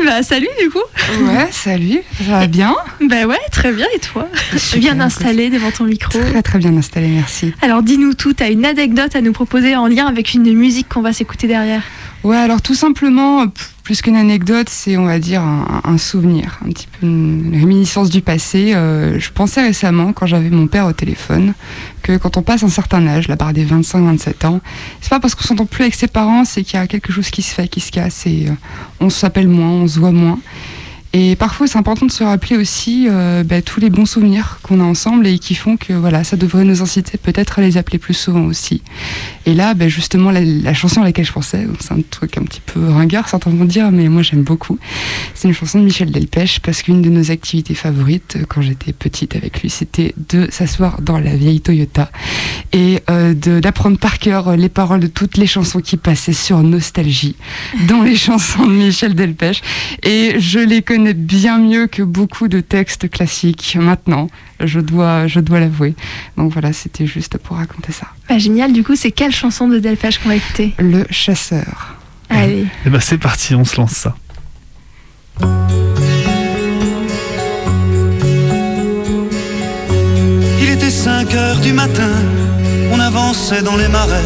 S5: Bah salut du coup.
S17: Ouais, salut, ça va bien
S5: Bah ouais, très bien. Et toi Je suis bien installée devant ton micro.
S17: Très très bien installé, merci.
S5: Alors dis-nous tout. T'as une anecdote à nous proposer en lien avec une musique qu'on va s'écouter derrière.
S17: Ouais, alors tout simplement, p- plus qu'une anecdote, c'est on va dire un, un souvenir, un petit peu une réminiscence du passé. Euh, je pensais récemment, quand j'avais mon père au téléphone, que quand on passe un certain âge, la barre des 25-27 ans, c'est pas parce qu'on s'entend plus avec ses parents, c'est qu'il y a quelque chose qui se fait, qui se casse, et euh, on s'appelle moins, on se voit moins. Et parfois, c'est important de se rappeler aussi euh, bah, tous les bons souvenirs qu'on a ensemble et qui font que voilà, ça devrait nous inciter peut-être à les appeler plus souvent aussi. Et là, bah, justement, la, chanson à laquelle je pensais, c'est un truc un petit peu ringard, certains vont dire, mais moi j'aime beaucoup. C'est une chanson de Michel Delpech parce qu'une de nos activités favorites euh, quand j'étais petite avec lui, c'était de s'asseoir dans la vieille Toyota et euh, d'apprendre par cœur les paroles de toutes les chansons qui passaient sur Nostalgie dans les chansons de Michel Delpech. Et je les connais bien mieux que beaucoup de textes classiques maintenant, je dois, je dois l'avouer. Donc voilà, c'était juste pour raconter ça.
S5: Bah génial. Du coup, c'est quelle chanson de Delpech qu'on va écouter?
S17: Le chasseur.
S5: Allez.
S7: Et bah c'est parti, on se lance ça.
S16: Il était 5 heures du matin, on avançait dans les marais,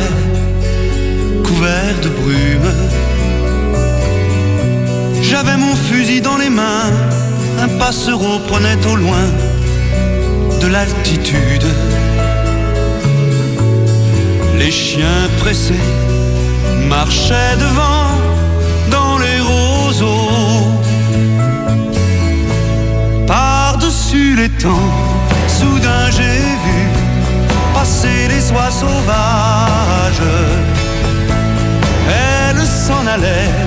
S16: couverts de brume. J'avais mon fusil dans les mains, un passereau prenait au loin de l'altitude. Les chiens pressés marchaient devant dans les roseaux. Par-dessus les temps, soudain j'ai vu passer les oies sauvages. Elles s'en allaient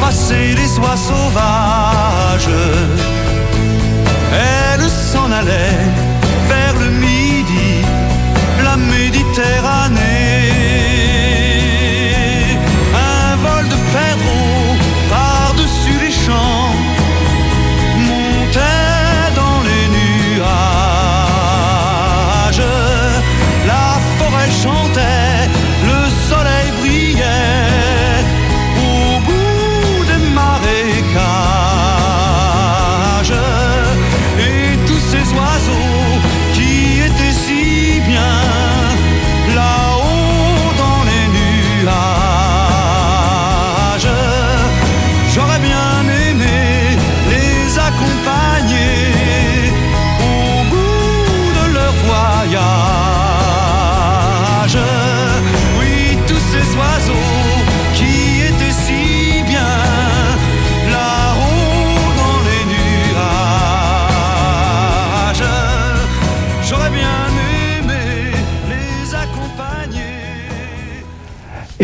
S16: passer les oies sauvages. Elles s'en allaient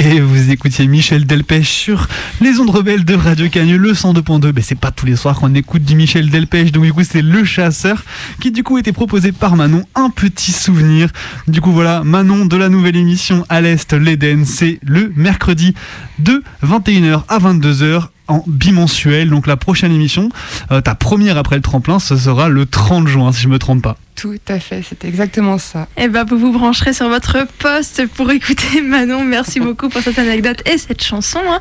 S7: Et vous écoutiez Michel Delpech sur les ondes rebelles de Radio Canu, le 102.2. Mais c'est pas tous les soirs qu'on écoute du Michel Delpech, donc du coup c'est Le Chasseur qui du coup était proposé par Manon. Un petit souvenir. Du coup voilà, Manon de la nouvelle émission à l'Est, l'Eden, c'est le mercredi de 21h à 22h en bimensuel. Donc la prochaine émission, euh, ta première après le tremplin, ce sera le 30 juin si je me trompe pas.
S17: Tout à fait, c'est exactement ça.
S5: Et ben vous vous brancherez sur votre poste pour écouter Manon. Merci beaucoup pour cette anecdote et cette chanson. hein.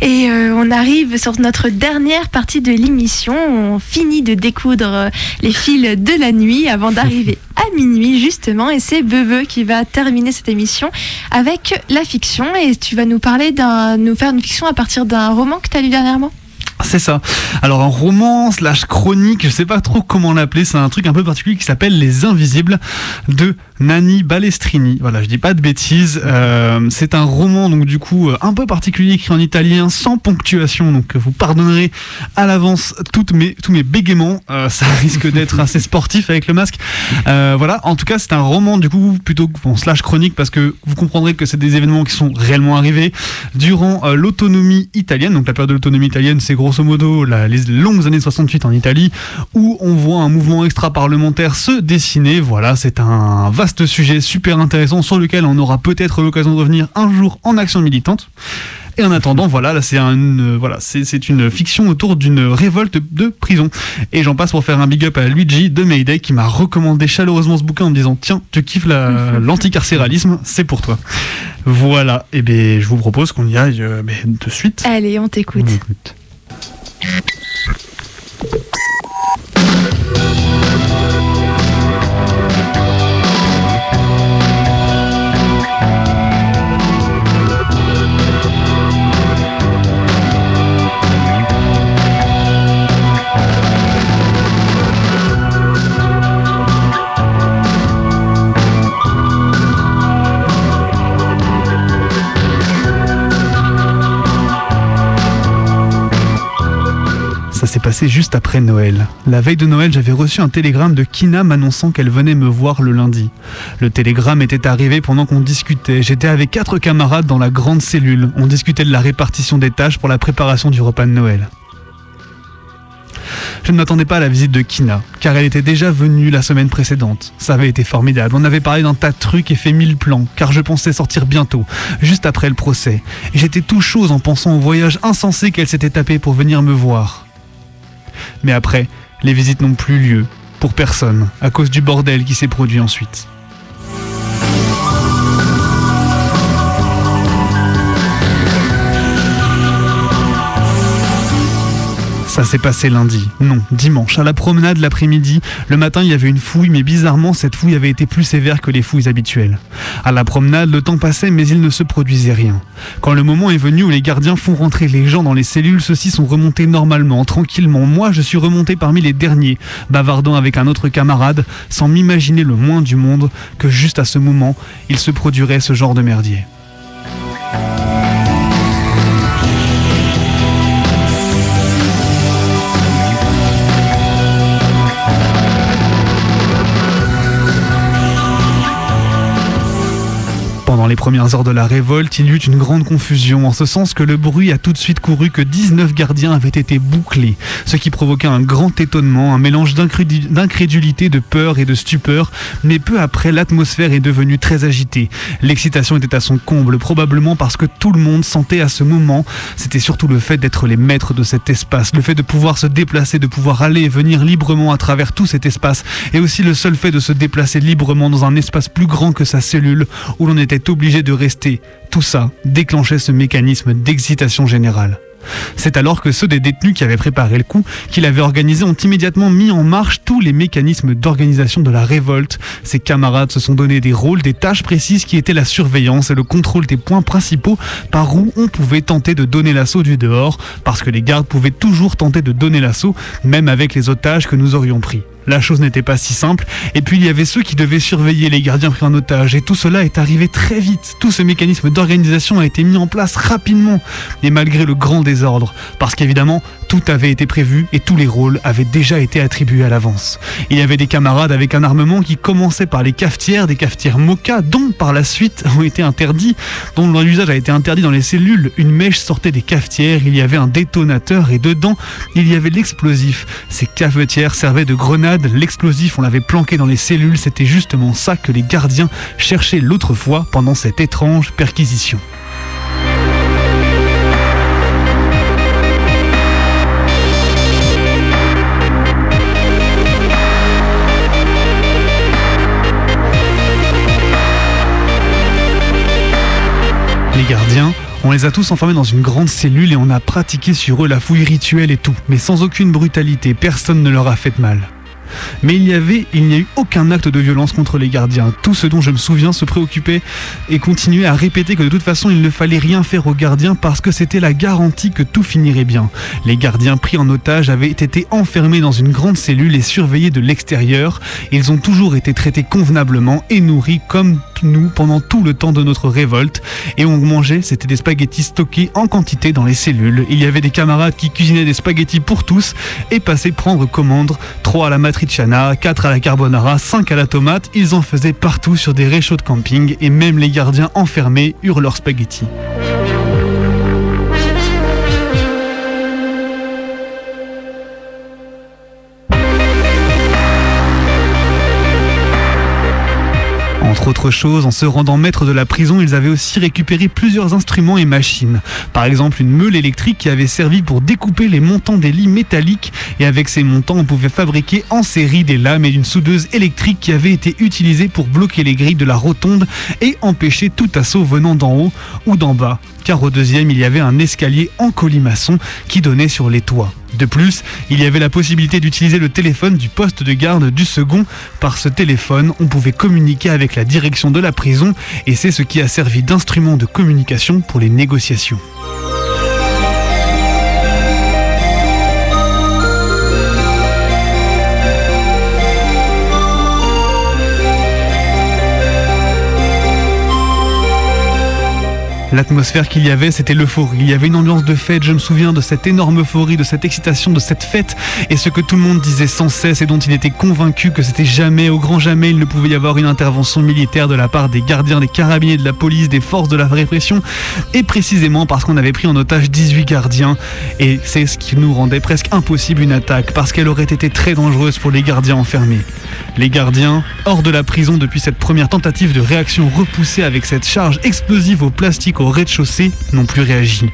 S5: Et euh, on arrive sur notre dernière partie de l'émission. On finit de découdre euh, les fils de la nuit avant d'arriver à minuit justement. Et c'est Bebe qui va terminer cette émission avec la fiction. Et tu vas nous parler d'un, nous faire une fiction à partir d'un roman que tu as lu dernièrement?
S7: C'est ça. Alors un roman slash chronique, je sais pas trop comment l'appeler, c'est un truc un peu particulier qui s'appelle Les Invisibles de Nani Balestrini. Voilà, je dis pas de bêtises. Euh, c'est un roman donc du coup euh, un peu particulier écrit en italien sans ponctuation, donc vous pardonnerez à l'avance tous mes bégaiements. Euh, ça risque d'être assez sportif avec le masque. Euh, voilà. En tout cas, c'est un roman du coup plutôt bon, slash chronique parce que vous comprendrez que c'est des événements qui sont réellement arrivés durant euh, l'autonomie italienne. Donc la période de l'autonomie italienne, c'est grosso modo la- les longues années 68 en Italie où on voit un mouvement extra-parlementaire se dessiner. Voilà, c'est un vaste sujet super intéressant sur lequel on aura peut-être l'occasion de revenir un jour en action militante. Et en attendant, voilà, là c'est un, euh, voilà, c'est une fiction autour d'une révolte de prison. Et j'en passe pour faire un big up à Luigi de Mayday qui m'a recommandé chaleureusement ce bouquin en me disant tiens, tu kiffes la- l'anticarcéralisme, c'est pour toi. Voilà, et bien je vous propose qu'on y aille euh, ben, de suite.
S5: Allez, on t'écoute.
S7: you Ça s'est passé juste après Noël. La veille de Noël, j'avais reçu un télégramme de Kina m'annonçant qu'elle venait me voir le lundi. Le télégramme était arrivé pendant qu'on discutait. J'étais avec quatre camarades dans la grande cellule. On discutait de la répartition des tâches pour la préparation du repas de Noël. Je ne m'attendais pas à la visite de Kina, car elle était déjà venue la semaine précédente. Ça avait été formidable. On avait parlé d'un tas de trucs et fait mille plans, car je pensais sortir bientôt, juste après le procès. J'étais tout chose en pensant au voyage insensé qu'elle s'était tapé pour venir me voir. Mais après, les visites n'ont plus lieu, pour personne, à cause du bordel qui s'est produit ensuite. Ça s'est passé lundi, non, dimanche, à la promenade l'après-midi. Le matin, il y avait une fouille, mais bizarrement, cette fouille avait été plus sévère que les fouilles habituelles. À la promenade, le temps passait, mais il ne se produisait rien. Quand le moment est venu où les gardiens font rentrer les gens dans les cellules, ceux-ci sont remontés normalement, tranquillement. Moi, je suis remonté parmi les derniers, bavardant avec un autre camarade, sans m'imaginer le moins du monde que juste à ce moment, il se produirait ce genre de merdier. Les premières heures de la révolte, il y eut une grande confusion, en ce sens que le bruit a tout de suite couru que 19 gardiens avaient été bouclés, ce qui provoqua un grand étonnement, un mélange d'incrédu- d'incrédulité, de peur et de stupeur, mais peu après, l'atmosphère est devenue très agitée. L'excitation était à son comble, probablement parce que tout le monde sentait à ce moment, c'était surtout le fait d'être les maîtres de cet espace, le fait de pouvoir se déplacer, de pouvoir aller et venir librement à travers tout cet espace, et aussi le seul fait de se déplacer librement dans un espace plus grand que sa cellule, où l'on était obligé de rester. Tout ça déclenchait ce mécanisme d'excitation générale. C'est alors que ceux des détenus qui avaient préparé le coup, qui l'avaient organisé, ont immédiatement mis en marche tous les mécanismes d'organisation de la révolte. Ses camarades se sont donné des rôles, des tâches précises qui étaient la surveillance et le contrôle des points principaux par où on pouvait tenter de donner l'assaut du dehors, parce que les gardes pouvaient toujours tenter de donner l'assaut, même avec les otages que nous aurions pris. La chose n'était pas si simple, et puis il y avait ceux qui devaient surveiller les gardiens pris en otage, et tout cela est arrivé très vite. Tout ce mécanisme d'organisation a été mis en place rapidement, et malgré le grand désordre, parce qu'évidemment, Tout avait été prévu et tous les rôles avaient déjà été attribués à l'avance. Il y avait des camarades avec un armement qui commençait par les cafetières, des cafetières Moka, dont par la suite ont été interdits, dont l'usage a été interdit dans les cellules. Une mèche sortait des cafetières, il y avait un détonateur et dedans, il y avait l'explosif. Ces cafetières servaient de grenades, l'explosif on l'avait planqué dans les cellules, c'était justement ça que les gardiens cherchaient l'autre fois pendant cette étrange perquisition. Les gardiens, on les a tous enfermés dans une grande cellule et on a pratiqué sur eux la fouille rituelle et tout, mais sans aucune brutalité, personne ne leur a fait de mal. Mais il y avait, il n'y a eu aucun acte de violence contre les gardiens. Tout ce dont je me souviens se préoccupait et continuait à répéter que de toute façon il ne fallait rien faire aux gardiens parce que c'était la garantie que tout finirait bien. Les gardiens pris en otage avaient été enfermés dans une grande cellule et surveillés de l'extérieur. Ils ont toujours été traités convenablement et nourris comme nous pendant tout le temps de notre révolte. Et on mangeait, c'était des spaghettis stockés en quantité dans les cellules. Il y avait des camarades qui cuisinaient des spaghettis pour tous et passaient prendre commande. 3 à la matriciana, 4 à la carbonara, 5 à la tomate. Ils en faisaient partout sur des réchauds de camping et même les gardiens enfermés eurent leurs spaghettis. Entre autres choses, en se rendant maître de la prison, ils avaient aussi récupéré plusieurs instruments et machines. Par exemple, une meule électrique qui avait servi pour découper les montants des lits métalliques et avec ces montants, on pouvait fabriquer en série des lames et une soudeuse électrique qui avait été utilisée pour bloquer les grilles de la rotonde et empêcher tout assaut venant d'en haut ou d'en bas. Car au deuxième, il y avait un escalier en colimaçon qui donnait sur les toits. De plus, il y avait la possibilité d'utiliser le téléphone du poste de garde du second. Par ce téléphone, on pouvait communiquer avec la direction de la prison et c'est ce qui a servi d'instrument de communication pour les négociations. L'atmosphère qu'il y avait, c'était l'euphorie. Il y avait une ambiance de fête. Je me souviens de cette énorme euphorie, de cette excitation, de cette fête. Et ce que tout le monde disait sans cesse et dont il était convaincu que c'était jamais, au grand jamais, il ne pouvait y avoir une intervention militaire de la part des gardiens, des carabiniers de la police, des forces de la répression. Et précisément parce qu'on avait pris en otage 18 gardiens. Et c'est ce qui nous rendait presque impossible une attaque, parce qu'elle aurait été très dangereuse pour les gardiens enfermés. Les gardiens, hors de la prison depuis cette première tentative de réaction repoussée avec cette charge explosive au plastique au rez-de-chaussée n'ont plus réagi.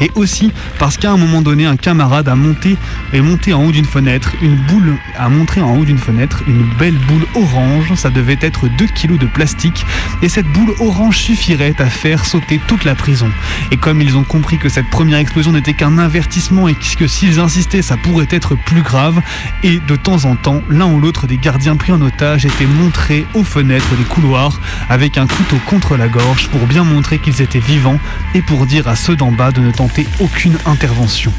S7: Et aussi parce qu'à un moment donné, un camarade a monté, est monté en haut d'une fenêtre, une boule, a montré en haut d'une fenêtre une belle boule orange. Ça devait être 2 kilos de plastique. Et cette boule orange suffirait à faire sauter toute la prison. Et comme ils ont compris que cette première explosion n'était qu'un avertissement et que s'ils insistaient, ça pourrait être plus grave, et de temps en temps, l'un ou l'autre des gardiens pris en otage étaient montrés aux fenêtres des couloirs avec un couteau contre la gorge pour bien montrer qu'ils étaient et pour dire à ceux d'en bas de ne tenter aucune intervention.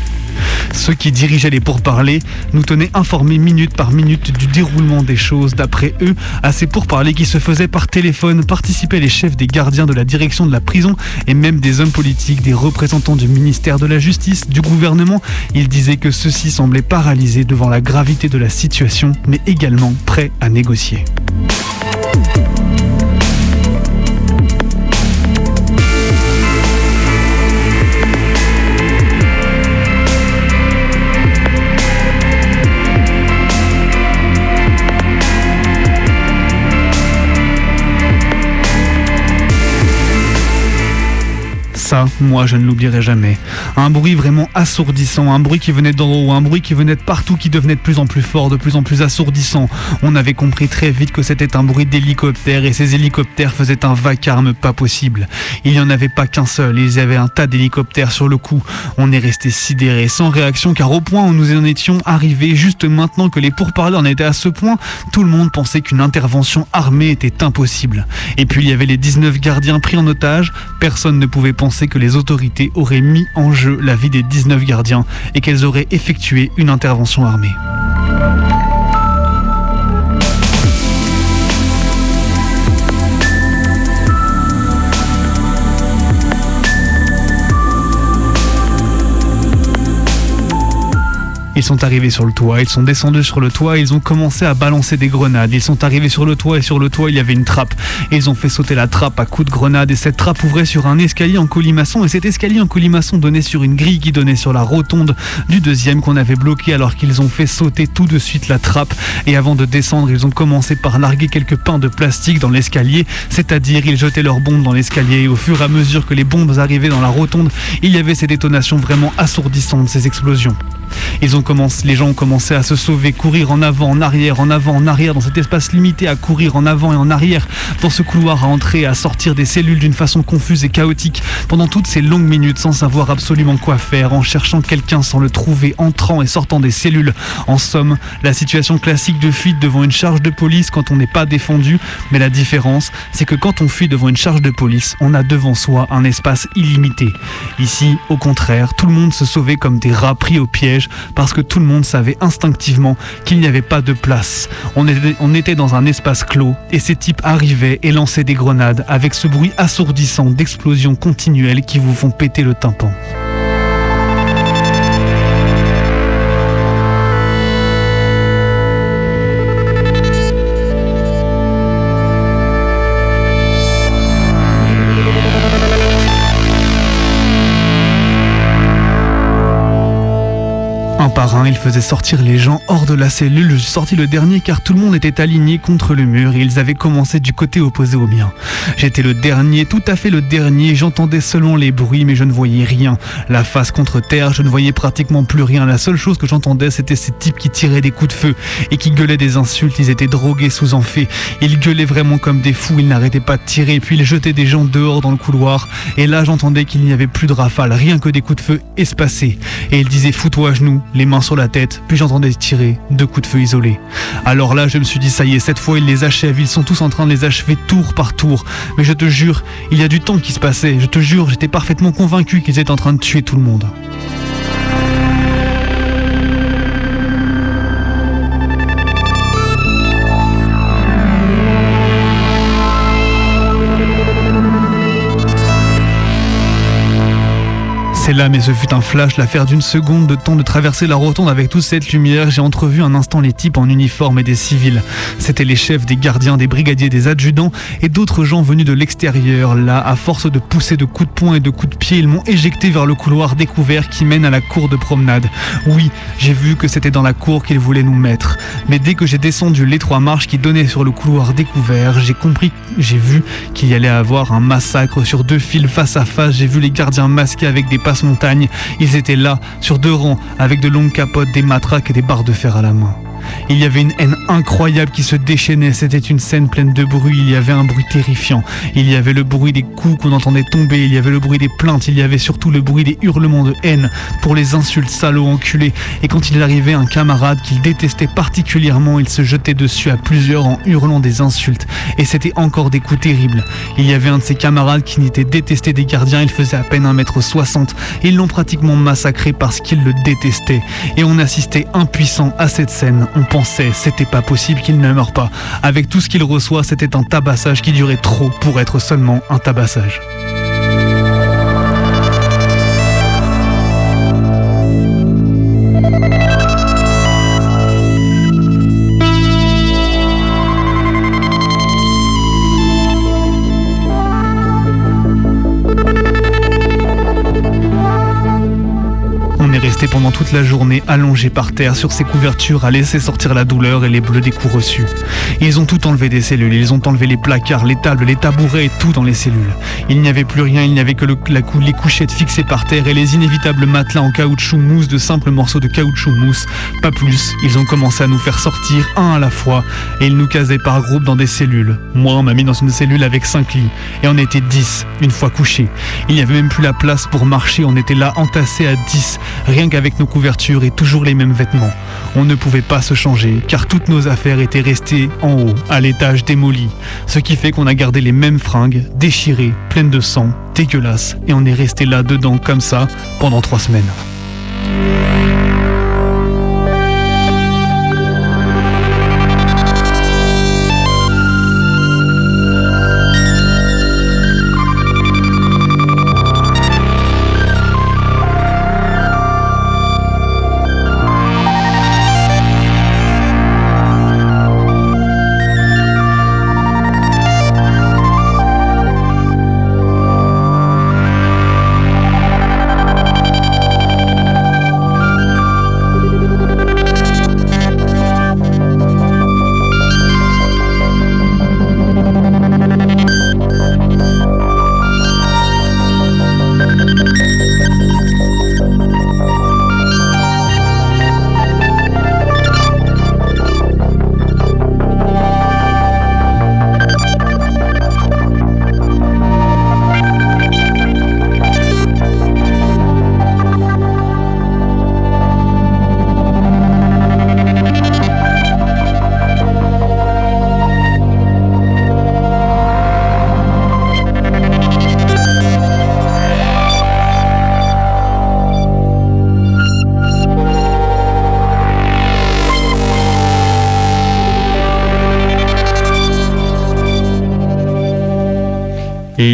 S7: Ceux qui dirigeaient les pourparlers nous tenaient informés minute par minute du déroulement des choses. D'après eux, à ces pourparlers qui se faisaient par téléphone, participaient les chefs des gardiens de la direction de la prison et même des hommes politiques, des représentants du ministère de la Justice, du gouvernement. Ils disaient que ceux-ci semblaient paralysés devant la gravité de la situation, mais également prêts à négocier. Ça, moi, je ne l'oublierai jamais. Un bruit vraiment assourdissant, un bruit qui venait d'en haut, un bruit qui venait de partout, qui devenait de plus en plus fort, de plus en plus assourdissant. On avait compris très vite que c'était un bruit d'hélicoptère et ces hélicoptères faisaient un vacarme pas possible. Il n'y en avait pas qu'un seul, ils avaient un tas d'hélicoptères sur le coup. On est resté sidéré, sans réaction, car au point où nous en étions arrivés, juste maintenant que les pourparlers en étaient à ce point, tout le monde pensait qu'une intervention armée était impossible. Et puis il y avait les 19 gardiens pris en otage, personne ne pouvait penser que les autorités auraient mis en jeu la vie des 19 gardiens et qu'elles auraient effectué une intervention armée. Ils sont arrivés sur le toit, ils sont descendus sur le toit, ils ont commencé à balancer des grenades. Ils sont arrivés sur le toit et sur le toit il y avait une trappe. Ils ont fait sauter la trappe à coups de grenade et cette trappe ouvrait sur un escalier en colimaçon et cet escalier en colimaçon donnait sur une grille qui donnait sur la rotonde du deuxième qu'on avait bloqué alors qu'ils ont fait sauter tout de suite la trappe et avant de descendre ils ont commencé par larguer quelques pains de plastique dans l'escalier, c'est-à-dire ils jetaient leurs bombes dans l'escalier et au fur et à mesure que les bombes arrivaient dans la rotonde, il y avait ces détonations vraiment assourdissantes, ces explosions. Les gens ont commencé à se sauver, courir en avant, en arrière, en avant, en arrière, dans cet espace limité, à courir en avant et en arrière, dans ce couloir, à entrer, à sortir des cellules d'une façon confuse et chaotique, pendant toutes ces longues minutes sans savoir absolument quoi faire, en cherchant quelqu'un sans le trouver, entrant et sortant des cellules. En somme, la situation classique de fuite devant une charge de police quand on n'est pas défendu, mais la différence, c'est que quand on fuit devant une charge de police, on a devant soi un espace illimité. Ici, au contraire, tout le monde se sauvait comme des rats pris au piège parce que tout le monde savait instinctivement qu'il n'y avait pas de place. On était, dans un espace clos et ces types arrivaient et lançaient des grenades avec ce bruit assourdissant d'explosions continuelles qui vous font péter le tympan. Un par un, il faisait sortir les gens hors de la cellule. Je suis sorti le dernier car tout le monde était aligné contre le mur et ils avaient commencé du côté opposé au mien. J'étais le dernier, tout à fait le dernier. J'entendais seulement les bruits mais je ne voyais rien. La face contre terre, je ne voyais pratiquement plus rien. La seule chose que j'entendais, c'était ces types qui tiraient des coups de feu et qui gueulaient des insultes. Ils étaient drogués sous enfait. Ils gueulaient vraiment comme des fous. Ils n'arrêtaient pas de tirer. Puis ils jetaient des gens dehors dans le couloir. Et là, j'entendais qu'il n'y avait plus de rafales, rien que des coups de feu espacés. Et ils disaient fous-toi à genoux, les mains sur la tête, puis j'entendais tirer deux coups de feu isolés. Alors là, je me suis dit, ça y est, cette fois, ils les achèvent, ils sont tous en train de les achever tour par tour. Mais je te jure, il y a du temps qui se passait, je te jure, j'étais parfaitement convaincu qu'ils étaient en train de tuer tout le monde. Là, mais ce fut un flash, l'affaire d'une seconde de temps de traverser la rotonde avec toute cette lumière. J'ai entrevu un instant les types en uniforme et des civils. C'étaient les chefs des gardiens, des brigadiers, des adjudants et d'autres gens venus de l'extérieur. Là, à force de pousser de coups de poing et de coups de pied, ils m'ont éjecté vers le couloir découvert qui mène à la cour de promenade. Oui, j'ai vu que c'était dans la cour qu'ils voulaient nous mettre. Mais dès que j'ai descendu l'étroit marche qui donnait sur le couloir découvert, j'ai compris, j'ai vu qu'il y allait avoir un massacre sur deux fils face à face. J'ai vu les gardiens masqués avec des passes Ils étaient là, sur deux rangs, avec de longues capotes, des matraques et des barres de fer à la main. Il y avait une haine incroyable qui se déchaînait. C'était une scène pleine de bruit. Il y avait un bruit terrifiant. Il y avait le bruit des coups qu'on entendait tomber. Il y avait le bruit des plaintes. Il y avait surtout le bruit des hurlements de haine pour les insultes salauds enculés. Et quand il arrivait un camarade qu'il détestait particulièrement, il se jetait dessus à plusieurs en hurlant des insultes. Et c'était encore des coups terribles. Il y avait un de ses camarades qui n'était détesté des gardiens. Il faisait à peine 1m60. Ils l'ont pratiquement massacré parce qu'il le détestait. Et on assistait impuissant à cette scène. On pensait, c'était pas possible qu'il ne meure pas. Avec tout ce qu'il reçoit, c'était un tabassage qui durait trop pour être seulement un tabassage. Pendant toute la journée allongé par terre sur ces couvertures à laisser sortir la douleur et les bleus des coups reçus. Ils ont tout enlevé des cellules, ils ont enlevé les placards, les tables, les tabourets et tout dans les cellules. Il n'y avait plus rien, il n'y avait que les couchettes fixées par terre et les inévitables matelas en caoutchouc mousse de simples morceaux de caoutchouc mousse. Pas plus, ils ont commencé à nous faire sortir un à la fois et ils nous casaient par groupe dans des cellules. Moi, on m'a mis dans une cellule avec 5 lits et on était 10 une fois couchés. Il n'y avait même plus la place pour marcher, on était là entassés à 10, rien qu'avec nos couvertures et toujours les mêmes vêtements. On ne pouvait pas se changer car toutes nos affaires étaient restées en haut, à l'étage démoli. Ce qui fait qu'on a gardé les mêmes fringues, déchirées, pleines de sang, dégueulasses, et on est resté là dedans comme ça pendant trois semaines.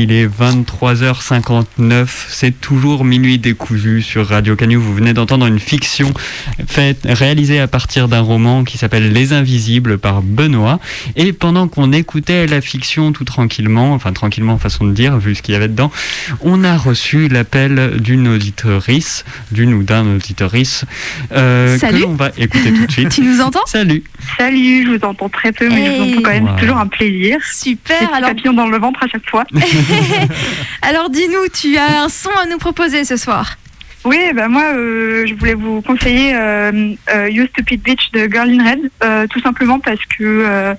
S6: Il est 23h59. C'est toujours minuit décousu sur Radio Canu. Vous venez d'entendre une fiction faite, réalisée à partir d'un roman qui s'appelle Les Invisibles par Benoît. Et pendant qu'on écoutait la fiction tout tranquillement, enfin tranquillement façon de dire, vu ce qu'il y avait dedans, on a reçu l'appel d'une auditorice, d'une ou d'un auditorice, euh, que
S18: Salut.
S6: l'on va écouter tout de suite.
S18: Tu nous entends?
S6: Salut.
S5: Salut, je vous entends très peu, mais je vous entends quand même
S6: Wow.
S5: toujours un plaisir.
S18: Super, alors-
S5: papillons dans le ventre à chaque fois.
S18: Alors dis-nous, tu as un son à nous proposer ce soir
S5: Oui, bah moi, euh, je voulais vous conseiller euh, euh, You Stupid Bitch de Girl in Red, euh, tout simplement parce que euh,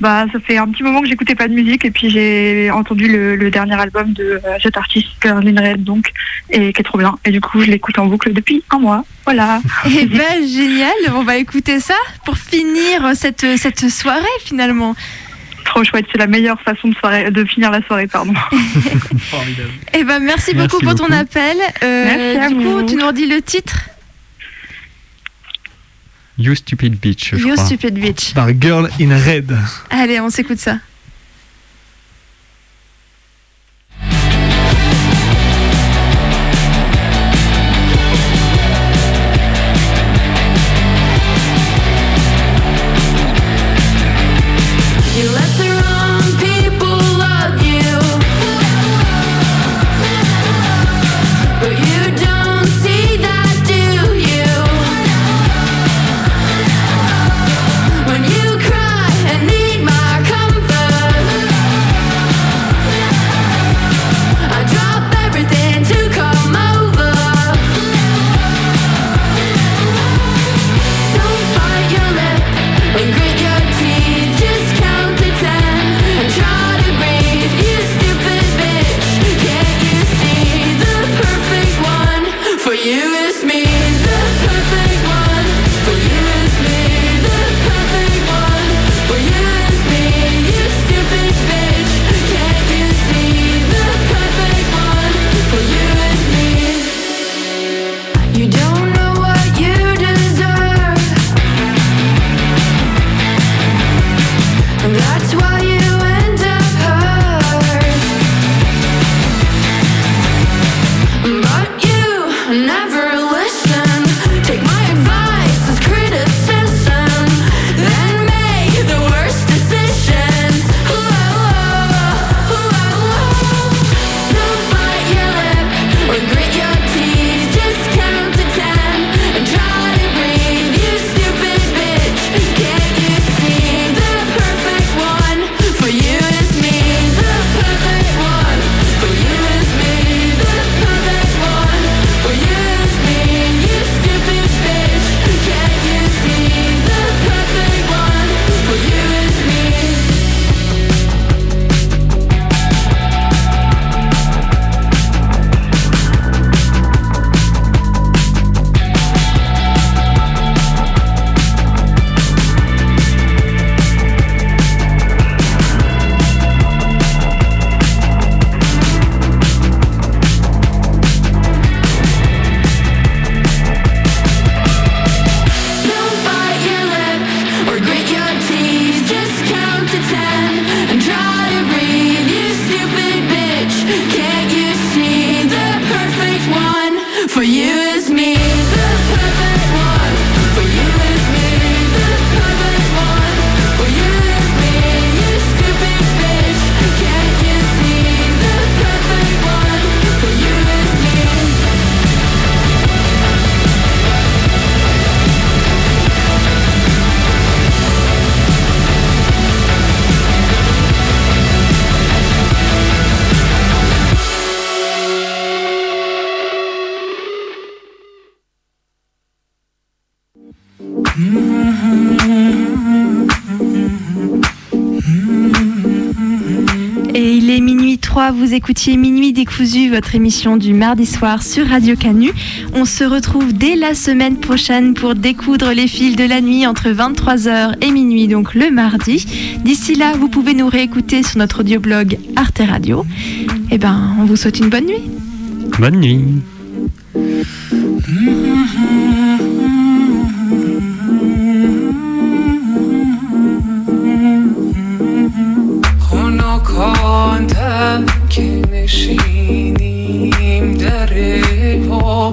S5: bah, ça fait un petit moment que j'écoutais pas de musique et puis j'ai entendu le, le dernier album de euh, cet artiste Girl in Red, donc, et qui est trop bien. Et du coup, je l'écoute en boucle depuis un mois. Voilà.
S18: Eh ben génial, on va écouter ça pour finir cette, cette soirée finalement.
S5: Trop chouette, c'est la meilleure façon de, soirée, de finir la soirée, pardon.
S18: Eh ben merci,
S5: Merci
S18: beaucoup pour ton appel. Euh,
S5: Merci à
S18: du coup,
S5: vous.
S18: tu nous redis le titre?
S6: You Stupid Bitch, je
S18: You
S6: crois.
S18: Stupid Bitch.
S7: Par Girl in Red.
S18: Allez, on s'écoute ça. Il est minuit 3, vous écoutiez Minuit décousu, votre émission du mardi soir sur Radio Canu. On se retrouve dès la semaine prochaine pour découdre les fils de la nuit entre 23h et minuit, donc le mardi. D'ici là, vous pouvez nous réécouter sur notre audioblog Arte Radio. Et ben, on vous souhaite une bonne nuit.
S6: Bonne nuit.
S19: که نشینیم در با